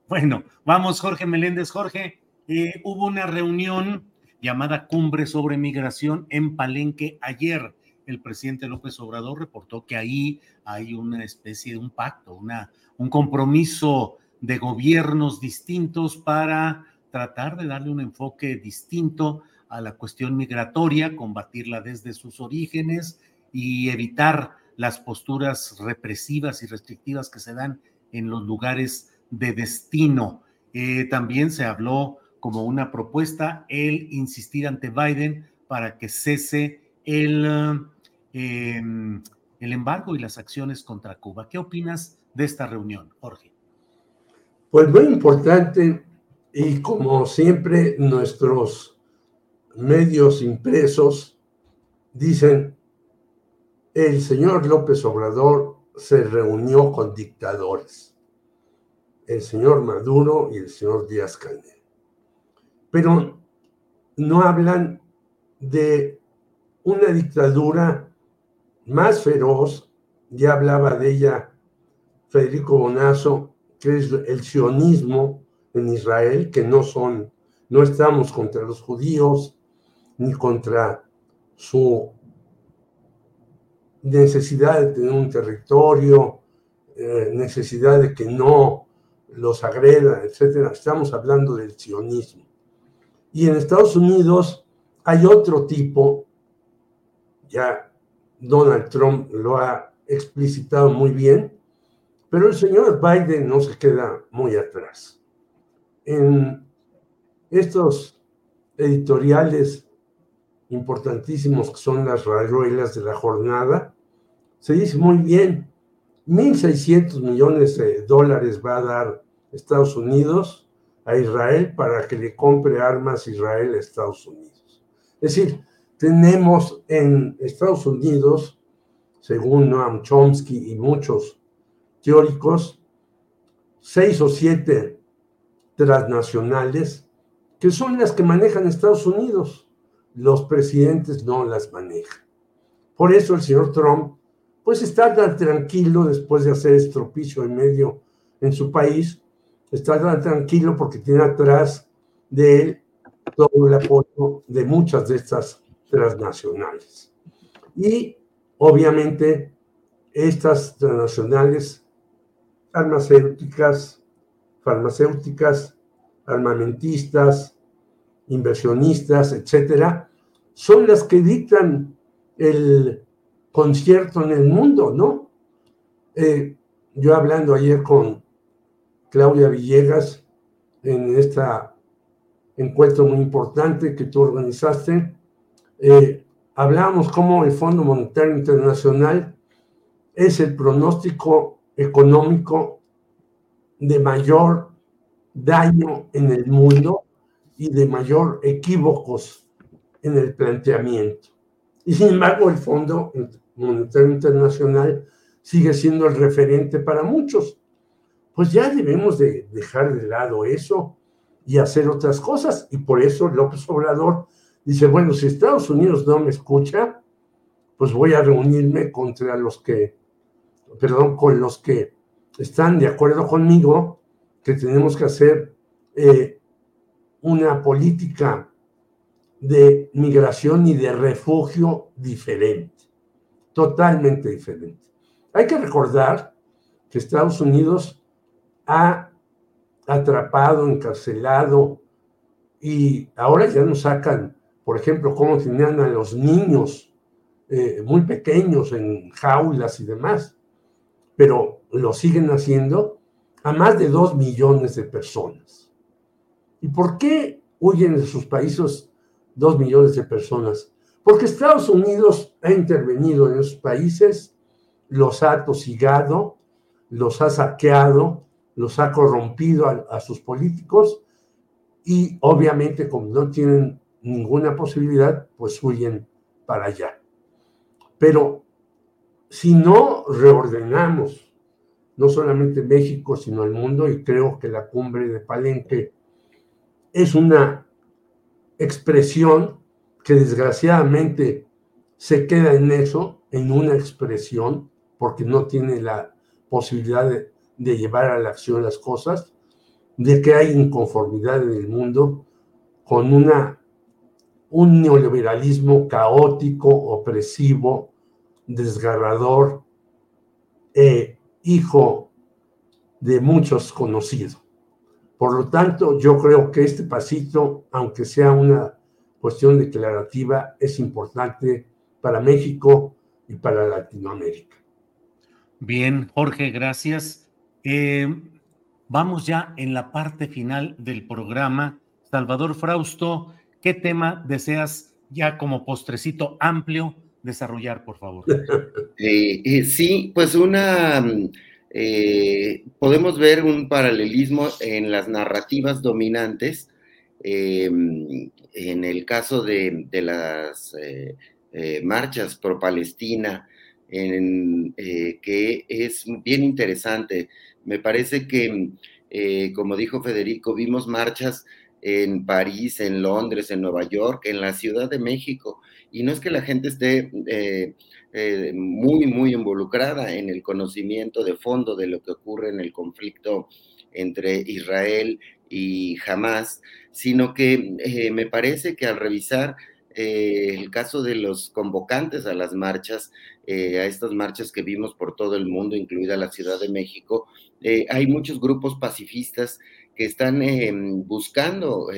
bueno, vamos, Jorge Meléndez. Jorge, eh, hubo una reunión llamada Cumbre sobre Migración en Palenque ayer. El presidente López Obrador reportó que ahí hay una especie de un pacto, una, un compromiso de gobiernos distintos para tratar de darle un enfoque distinto a la cuestión migratoria, combatirla desde sus orígenes y evitar las posturas represivas y restrictivas que se dan en los lugares de destino. Eh, también se habló como una propuesta el insistir ante Biden para que cese el, em, el embargo y las acciones contra Cuba. ¿Qué opinas de esta reunión, Jorge? Pues muy importante y como siempre nuestros medios impresos dicen, el señor López Obrador se reunió con dictadores, el señor Maduro y el señor Díaz Canel. Pero no hablan de una dictadura más feroz, ya hablaba de ella Federico Bonazo, que es el sionismo en Israel, que no son, no estamos contra los judíos, ni contra su necesidad de tener un territorio, eh, necesidad de que no los agreda, etcétera. Estamos hablando del sionismo. Y en Estados Unidos hay otro tipo, ya Donald Trump lo ha explicitado muy bien, pero el señor Biden no se queda muy atrás. En estos editoriales importantísimos que son las rayuelas de la jornada, se dice muy bien, 1.600 millones de dólares va a dar Estados Unidos a Israel para que le compre armas Israel a Estados Unidos. Es decir, tenemos en Estados Unidos, según Noam Chomsky y muchos teóricos, seis o siete transnacionales que son las que manejan Estados Unidos. Los presidentes no las manejan. Por eso el señor Trump, pues está tan tranquilo después de hacer estropicio en medio en su país, está tan tranquilo porque tiene atrás de él todo el apoyo de muchas de estas transnacionales. Y obviamente estas transnacionales farmacéuticas, farmacéuticas, armamentistas, inversionistas, etcétera, son las que dictan el concierto en el mundo, ¿no? Eh, yo hablando ayer con Claudia Villegas en este encuentro muy importante que tú organizaste, eh, hablábamos cómo el Fondo Monetario Internacional es el pronóstico económico de mayor daño en el mundo y de mayor equívocos en el planteamiento. Y sin embargo, el Fondo Monetario Internacional sigue siendo el referente para muchos. Pues ya debemos de dejar de lado eso y hacer otras cosas. Y por eso López Obrador dice, bueno, si Estados Unidos no me escucha, pues voy a reunirme contra los que, perdón, con los que están de acuerdo conmigo que tenemos que hacer eh, una política de migración y de refugio diferente, totalmente diferente. Hay que recordar que Estados Unidos ha atrapado, encarcelado y ahora ya nos sacan por ejemplo, cómo tenían a los niños eh, muy pequeños en jaulas y demás, pero lo siguen haciendo a más de dos millones de personas. ¿Y por qué huyen de sus países dos millones de personas? Porque Estados Unidos ha intervenido en esos países, los ha atosigado, los ha saqueado, los ha corrompido a sus políticos y obviamente como no tienen ninguna posibilidad, pues huyen para allá. Pero si no reordenamos, no solamente México, sino el mundo, y creo que la cumbre de Palenque es una expresión que desgraciadamente se queda en eso, en una expresión, porque no tiene la posibilidad de, llevar a la acción las cosas, de que hay inconformidad en el mundo con una un neoliberalismo caótico, opresivo, desgarrador, e hijo de muchos conocidos. Por lo tanto, yo creo que este pasito, aunque sea una cuestión declarativa, es importante para México y para Latinoamérica. Bien, Jorge, gracias. Eh, vamos ya en la parte final del programa. Salvador Frausto, ¿Qué tema deseas ya como postrecito amplio desarrollar, por favor. <laughs> Eh, sí, pues una, mm, podemos ver un paralelismo en las narrativas dominantes, em, en el caso de, las marchas pro Palestina, en, que es bien interesante. Me parece que, como dijo Federico, vimos marchas en París, en Londres, en Nueva York, en la Ciudad de México. Y no es que la gente esté eh, eh, muy, muy involucrada en el conocimiento de fondo de lo que ocurre en el conflicto entre Israel y Hamas, sino que eh, me parece que al revisar el caso de los convocantes a las marchas, a estas marchas que vimos por todo el mundo, incluida la Ciudad de México, hay muchos grupos pacifistas que están buscando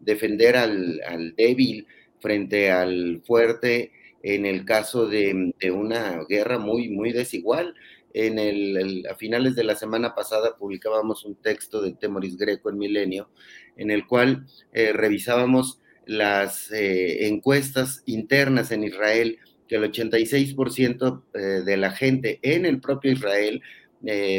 defender al, débil frente al fuerte en el caso de, una guerra muy, muy desigual. En el, a finales de la semana pasada publicábamos un texto de Temoris Greco en Milenio, en el cual eh, revisábamos las eh, encuestas internas en Israel, que el 86% eh, de la gente en el propio Israel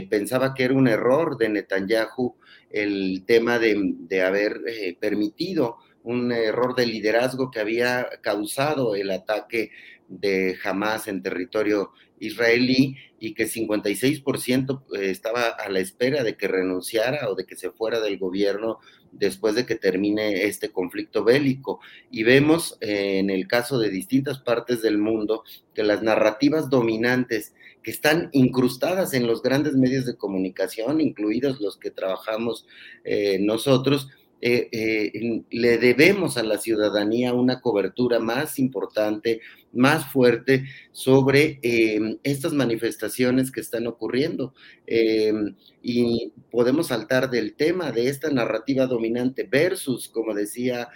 pensaba que era un error de Netanyahu el tema de, haber eh, permitido un error de liderazgo que había causado el ataque de Hamas en territorio israelí y que 56% eh, estaba a la espera de que renunciara o de que se fuera del gobierno después de que termine este conflicto bélico. Y vemos eh, en el caso de distintas partes del mundo que las narrativas dominantes que están incrustadas en los grandes medios de comunicación, incluidos los que trabajamos eh, nosotros, eh, eh, le debemos a la ciudadanía una cobertura más importante, más fuerte sobre estas manifestaciones que están ocurriendo. y podemos saltar del tema de esta narrativa dominante versus, como decía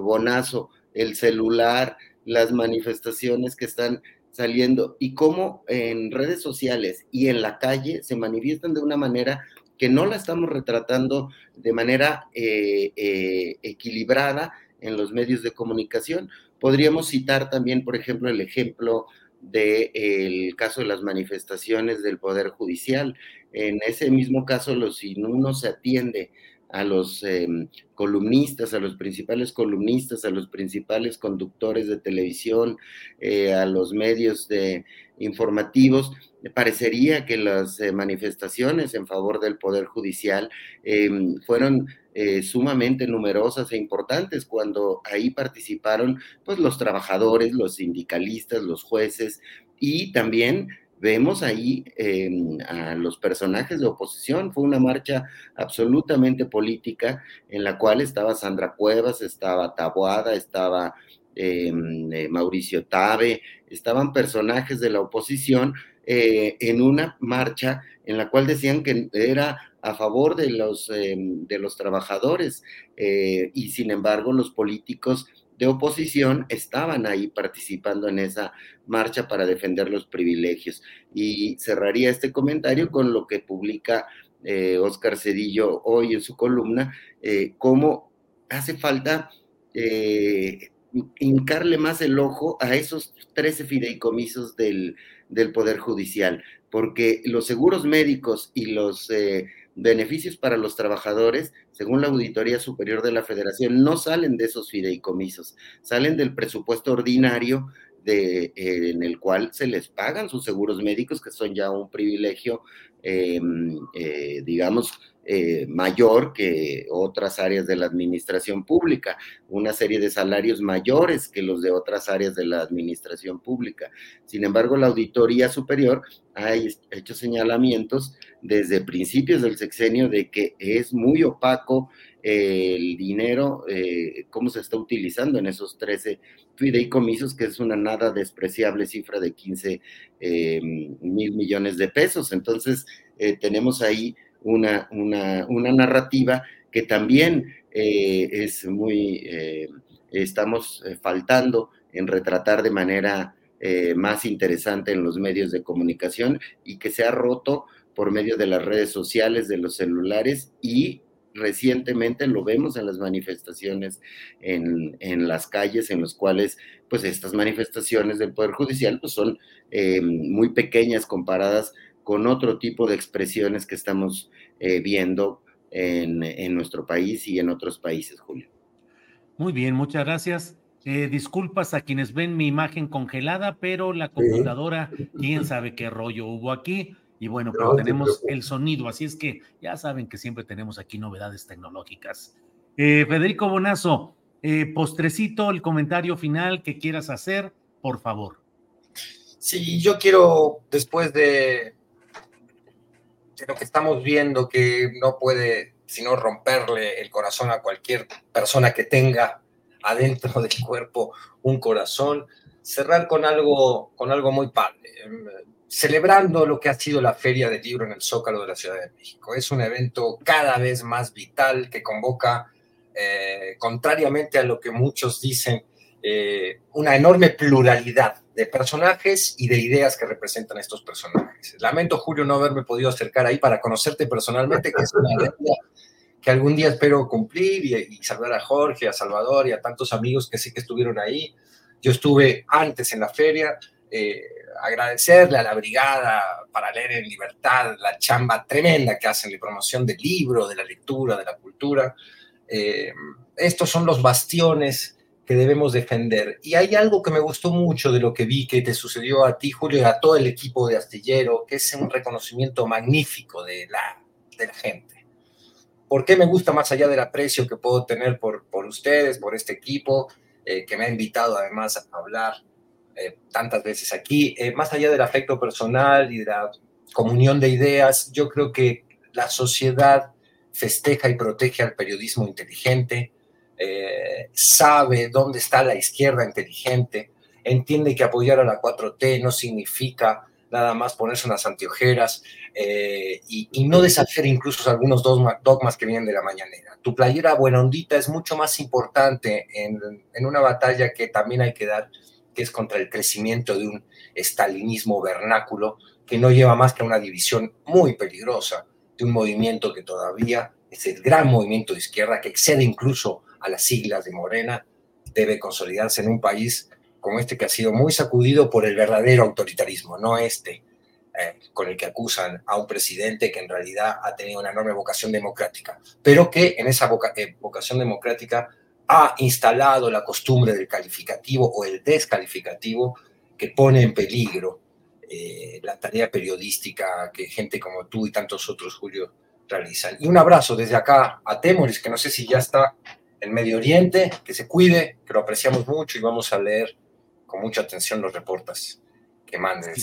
Bonazo, el celular, las manifestaciones que están saliendo y cómo en redes sociales y en la calle se manifiestan de una manera que no la estamos retratando de manera eh, eh, equilibrada en los medios de comunicación. Podríamos citar también, por ejemplo, el ejemplo del caso de las manifestaciones del Poder Judicial. En ese mismo caso, los, si se atiende a los em, columnistas, a los principales columnistas, a los principales conductores de televisión, eh, a los medios de informativos, parecería que las eh, manifestaciones en favor del Poder Judicial em, fueron eh, sumamente numerosas e importantes cuando ahí participaron pues los trabajadores, los sindicalistas, los jueces y también vemos ahí em, a los personajes de oposición. Fue una marcha absolutamente política en la cual estaba Sandra Cuevas, estaba Taboada, estaba em, eh, Mauricio Tabe, estaban personajes de la oposición eh, en una marcha en la cual decían que era a favor de los, de los trabajadores eh, y sin embargo los políticos de oposición estaban ahí participando en esa marcha para defender los privilegios. Y cerraría este comentario con lo que publica Oscar eh, Cedillo hoy en su columna, eh, cómo hace falta eh, hincarle más el ojo a esos 13 fideicomisos del, del Poder Judicial, porque los seguros médicos y los beneficios para los trabajadores, según la Auditoría Superior de la Federación, no salen de esos fideicomisos, salen del presupuesto ordinario de, eh, en el cual se les pagan sus seguros médicos, que son ya un privilegio, em, eh, digamos, eh, mayor que otras áreas de la administración pública, una serie de salarios mayores que los de otras áreas de la administración pública. Sin embargo, la Auditoría Superior ha hecho señalamientos desde principios del sexenio de que es muy opaco el dinero, eh, cómo se está utilizando en esos 13 fideicomisos, que es una nada despreciable cifra de 15 eh, mil millones de pesos. Entonces, tenemos ahí una, una, narrativa que también eh, es muy, eh, estamos eh, faltando en retratar de manera más interesante en los medios de comunicación y que se ha roto por medio de las redes sociales, de los celulares y recientemente lo vemos en las manifestaciones en, en, las calles, en los cuales, pues, estas manifestaciones del Poder Judicial, pues, son muy pequeñas comparadas con otro tipo de expresiones que estamos eh, viendo en, en, nuestro país y en otros países, Julio. Muy bien, muchas gracias. Eh, disculpas a quienes ven mi imagen congelada, pero la computadora, quién sabe qué rollo hubo aquí. Y bueno, pero tenemos el sonido, así es que ya saben que siempre tenemos aquí novedades tecnológicas. Eh, Federico Bonazo, eh, postrecito, el comentario final que quieras hacer, por favor. Sí, yo quiero, después de, de lo que estamos viendo, que no puede sino romperle el corazón a cualquier persona que tenga adentro del cuerpo un corazón, cerrar con algo, con algo muy padre celebrando lo que ha sido la Feria del Libro en el Zócalo de la Ciudad de México. Es un evento cada vez más vital que convoca, eh, contrariamente a lo que muchos dicen, eh, una enorme pluralidad de personajes y de ideas que representan estos personajes. Lamento, Julio, no haberme podido acercar ahí para conocerte personalmente, que es una <laughs> idea que algún día espero cumplir y, y saludar a Jorge, a Salvador y a tantos amigos que sí que estuvieron ahí. Yo estuve antes en la feria, eh, agradecerle a la brigada para leer en libertad la chamba tremenda que hacen de promoción del libro, de la lectura, de la cultura. Eh, estos son los bastiones que debemos defender. Y hay algo que me gustó mucho de lo que vi que te sucedió a ti, Julio, y a todo el equipo de Astillero, que es un reconocimiento magnífico de la, de la gente. ¿Por qué me gusta más allá del aprecio que puedo tener por, por ustedes, por este equipo, eh, que me ha invitado además a hablar eh, tantas veces aquí, eh, más allá del afecto personal y de la comunión de ideas, yo creo que la sociedad festeja y protege al periodismo inteligente, eh, sabe dónde está la izquierda inteligente, entiende que apoyar a la 4T no significa nada más ponerse unas anteojeras y, no deshacer incluso algunos dogmas, que vienen de la mañanera. Tu playera buena ondita es mucho más importante en, en una batalla que también hay que dar que es contra el crecimiento de un estalinismo vernáculo que no lleva más que a una división muy peligrosa de un movimiento que todavía es el gran movimiento de izquierda que excede incluso a las siglas de Morena, debe consolidarse en un país como este que ha sido muy sacudido por el verdadero autoritarismo, no este eh, con el que acusan a un presidente que en realidad ha tenido una enorme vocación democrática, pero que en esa eh, vocación democrática ha instalado la costumbre del calificativo o el descalificativo que pone en peligro eh, la tarea periodística que gente como tú y tantos otros, Julio, realizan. Y un abrazo desde acá a Temoris, que no sé si ya está Medio Oriente, que se cuide, que lo apreciamos mucho y vamos a leer con mucha atención los reportes que manden.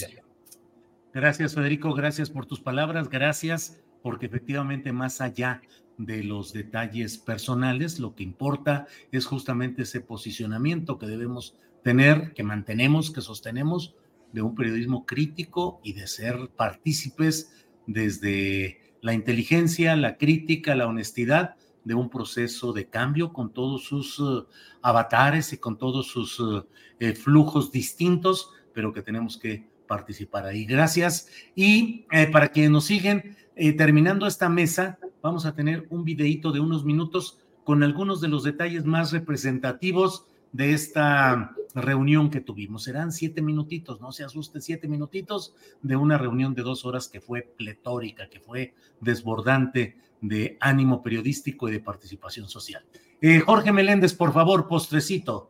Gracias, Federico, gracias por tus palabras, gracias porque efectivamente más allá de los detalles personales, lo que importa es justamente ese posicionamiento que debemos tener, que mantenemos, que sostenemos de un periodismo crítico y de ser partícipes desde la inteligencia, la crítica, la honestidad de un proceso de cambio con todos sus uh, avatares y con todos sus uh, eh, flujos distintos, pero que tenemos que participar ahí. Gracias. Y eh, para quienes nos siguen, eh, terminando esta mesa, vamos a tener un videíto de unos minutos con algunos de los detalles más representativos de esta reunión que tuvimos. Serán siete minutitos, no se asuste, siete minutitos de una reunión de dos horas que fue pletórica, que fue desbordante de ánimo periodístico y de participación social. Eh, Jorge Meléndez, por favor, postrecito.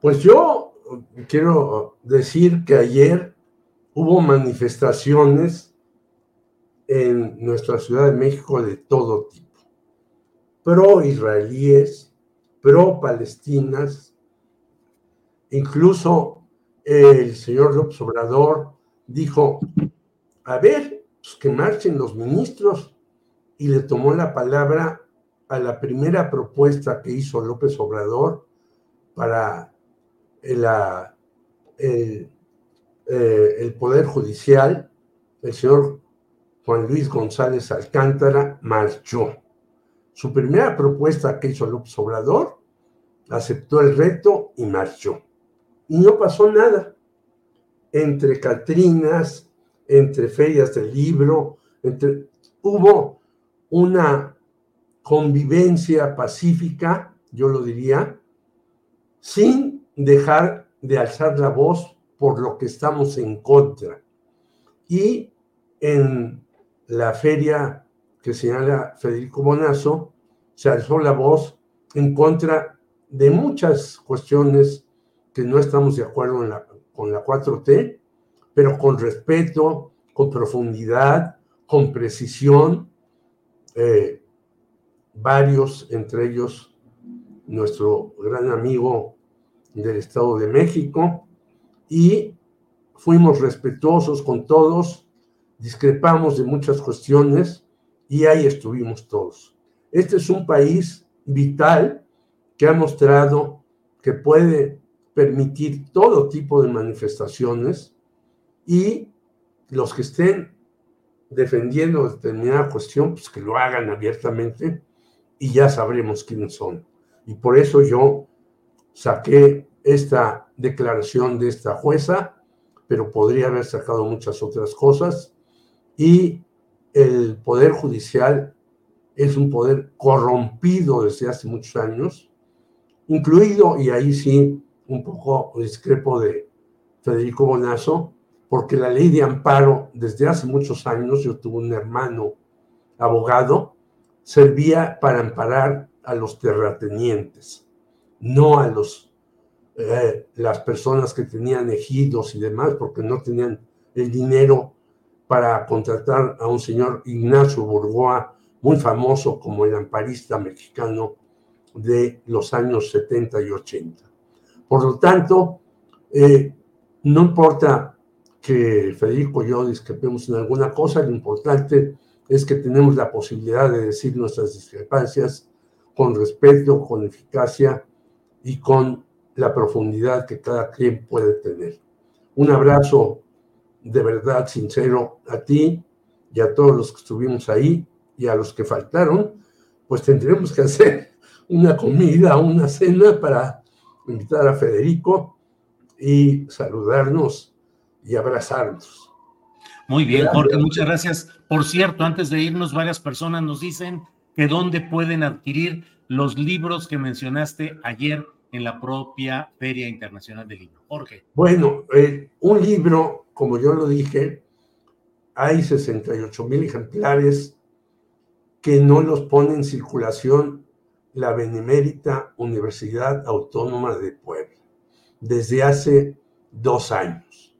Pues yo quiero decir que ayer hubo manifestaciones en nuestra Ciudad de México de todo tipo, pro israelíes, pro palestinas, incluso el señor López Obrador dijo, a ver, pues que marchen los ministros, y le tomó la palabra a la primera propuesta que hizo López Obrador para la, el, eh, el Poder Judicial, el señor Juan Luis González Alcántara marchó. Su primera propuesta que hizo López Obrador, aceptó el reto y marchó. Y no pasó nada. Entre Catrinas, entre ferias del libro, entre... hubo una convivencia pacífica, yo lo diría, sin dejar de alzar la voz por lo que estamos en contra. Y en la feria que señala Federico Bonazo, se alzó la voz en contra de muchas cuestiones que no estamos de acuerdo con la 4T, pero con respeto, con profundidad, con precisión. Eh, varios, entre ellos nuestro gran amigo del Estado de México, y fuimos respetuosos con todos, discrepamos de muchas cuestiones y ahí estuvimos todos. Este es un país vital que ha mostrado que puede permitir todo tipo de manifestaciones y los que estén defendiendo determinada cuestión, pues que lo hagan abiertamente y ya sabremos quiénes son. Y por eso yo saqué esta declaración de esta jueza, pero podría haber sacado muchas otras cosas. Y el Poder Judicial es un poder corrompido desde hace muchos años, incluido, y ahí sí, un poco discrepo de Federico Bonazo, porque la ley de amparo desde hace muchos años, yo tuve un hermano abogado, servía para amparar a los terratenientes, no a los, eh, las personas que tenían ejidos y demás, porque no tenían el dinero para contratar a un señor Ignacio Burgoa, muy famoso como el amparista mexicano de los años 70 y 80. Por lo tanto, eh, no importa que Federico y yo discrepemos en alguna cosa, lo importante es que tenemos la posibilidad de decir nuestras discrepancias con respeto, con eficacia y con la profundidad que cada quien puede tener. Un abrazo de verdad sincero a ti y a todos los que estuvimos ahí y a los que faltaron, pues tendremos que hacer una comida, una cena para invitar a Federico y saludarnos y abrazarnos. Muy bien, Jorge, muchas gracias. Por cierto, antes de irnos, varias personas nos dicen que dónde pueden adquirir los libros que mencionaste ayer en la propia Feria Internacional del Libro. Jorge. Bueno, eh, un libro, como yo lo dije, hay 68 mil ejemplares que no los pone en circulación la Benemérita Universidad Autónoma de Puebla desde hace dos años.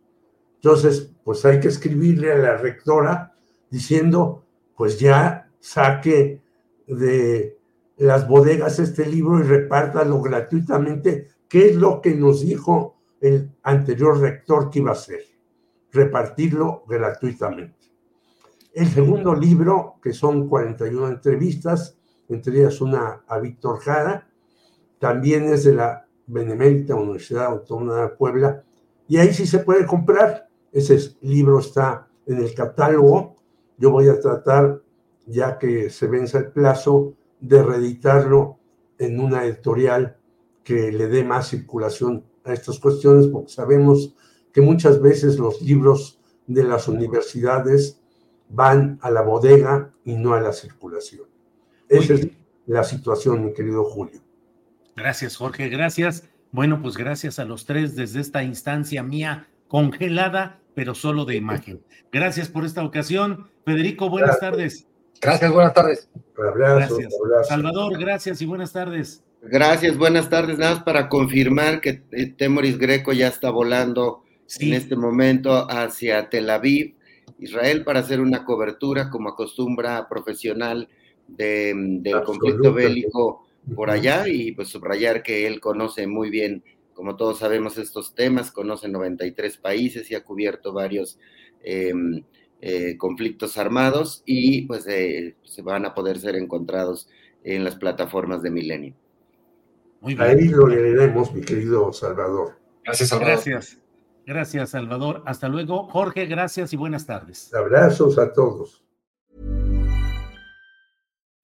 Entonces, pues hay que escribirle a la rectora diciendo, pues ya saque de las bodegas este libro y repártalo gratuitamente, ¿Qué es lo que nos dijo el anterior rector que iba a hacer, repartirlo gratuitamente. El segundo libro, que son 41 entrevistas, entre ellas una a Víctor Jara, también es de la Benemérita Universidad Autónoma de Puebla, y ahí sí se puede comprar. Ese libro está en el catálogo. Yo voy a tratar, ya que se vence el plazo, de reeditarlo en una editorial que le dé más circulación a estas cuestiones, porque sabemos que muchas veces los libros de las universidades van a la bodega y no a la circulación. Esa es la situación, mi querido Julio. Gracias, Jorge, gracias. Bueno, pues gracias a los tres desde esta instancia mía congelada, pero solo de imagen. Gracias por esta ocasión. Federico, buenas tardes. Gracias, buenas tardes. gracias. Salvador, gracias y buenas tardes. Gracias, buenas tardes. Nada más para confirmar que eh, Temoris Greco ya está volando en este momento hacia Tel Aviv, Israel, para hacer una cobertura como acostumbra profesional del conflicto bélico por allá y pues subrayar que él conoce muy bien como todos sabemos, estos temas, conoce 93 países y ha cubierto varios em, eh, conflictos armados y pues eh, se van a poder ser encontrados en las plataformas de Milenio. Muy bien. Ahí lo leeremos, mi querido Salvador. Gracias, Salvador. Gracias. Gracias, Salvador. Hasta luego. Jorge, gracias y buenas tardes. Abrazos a todos.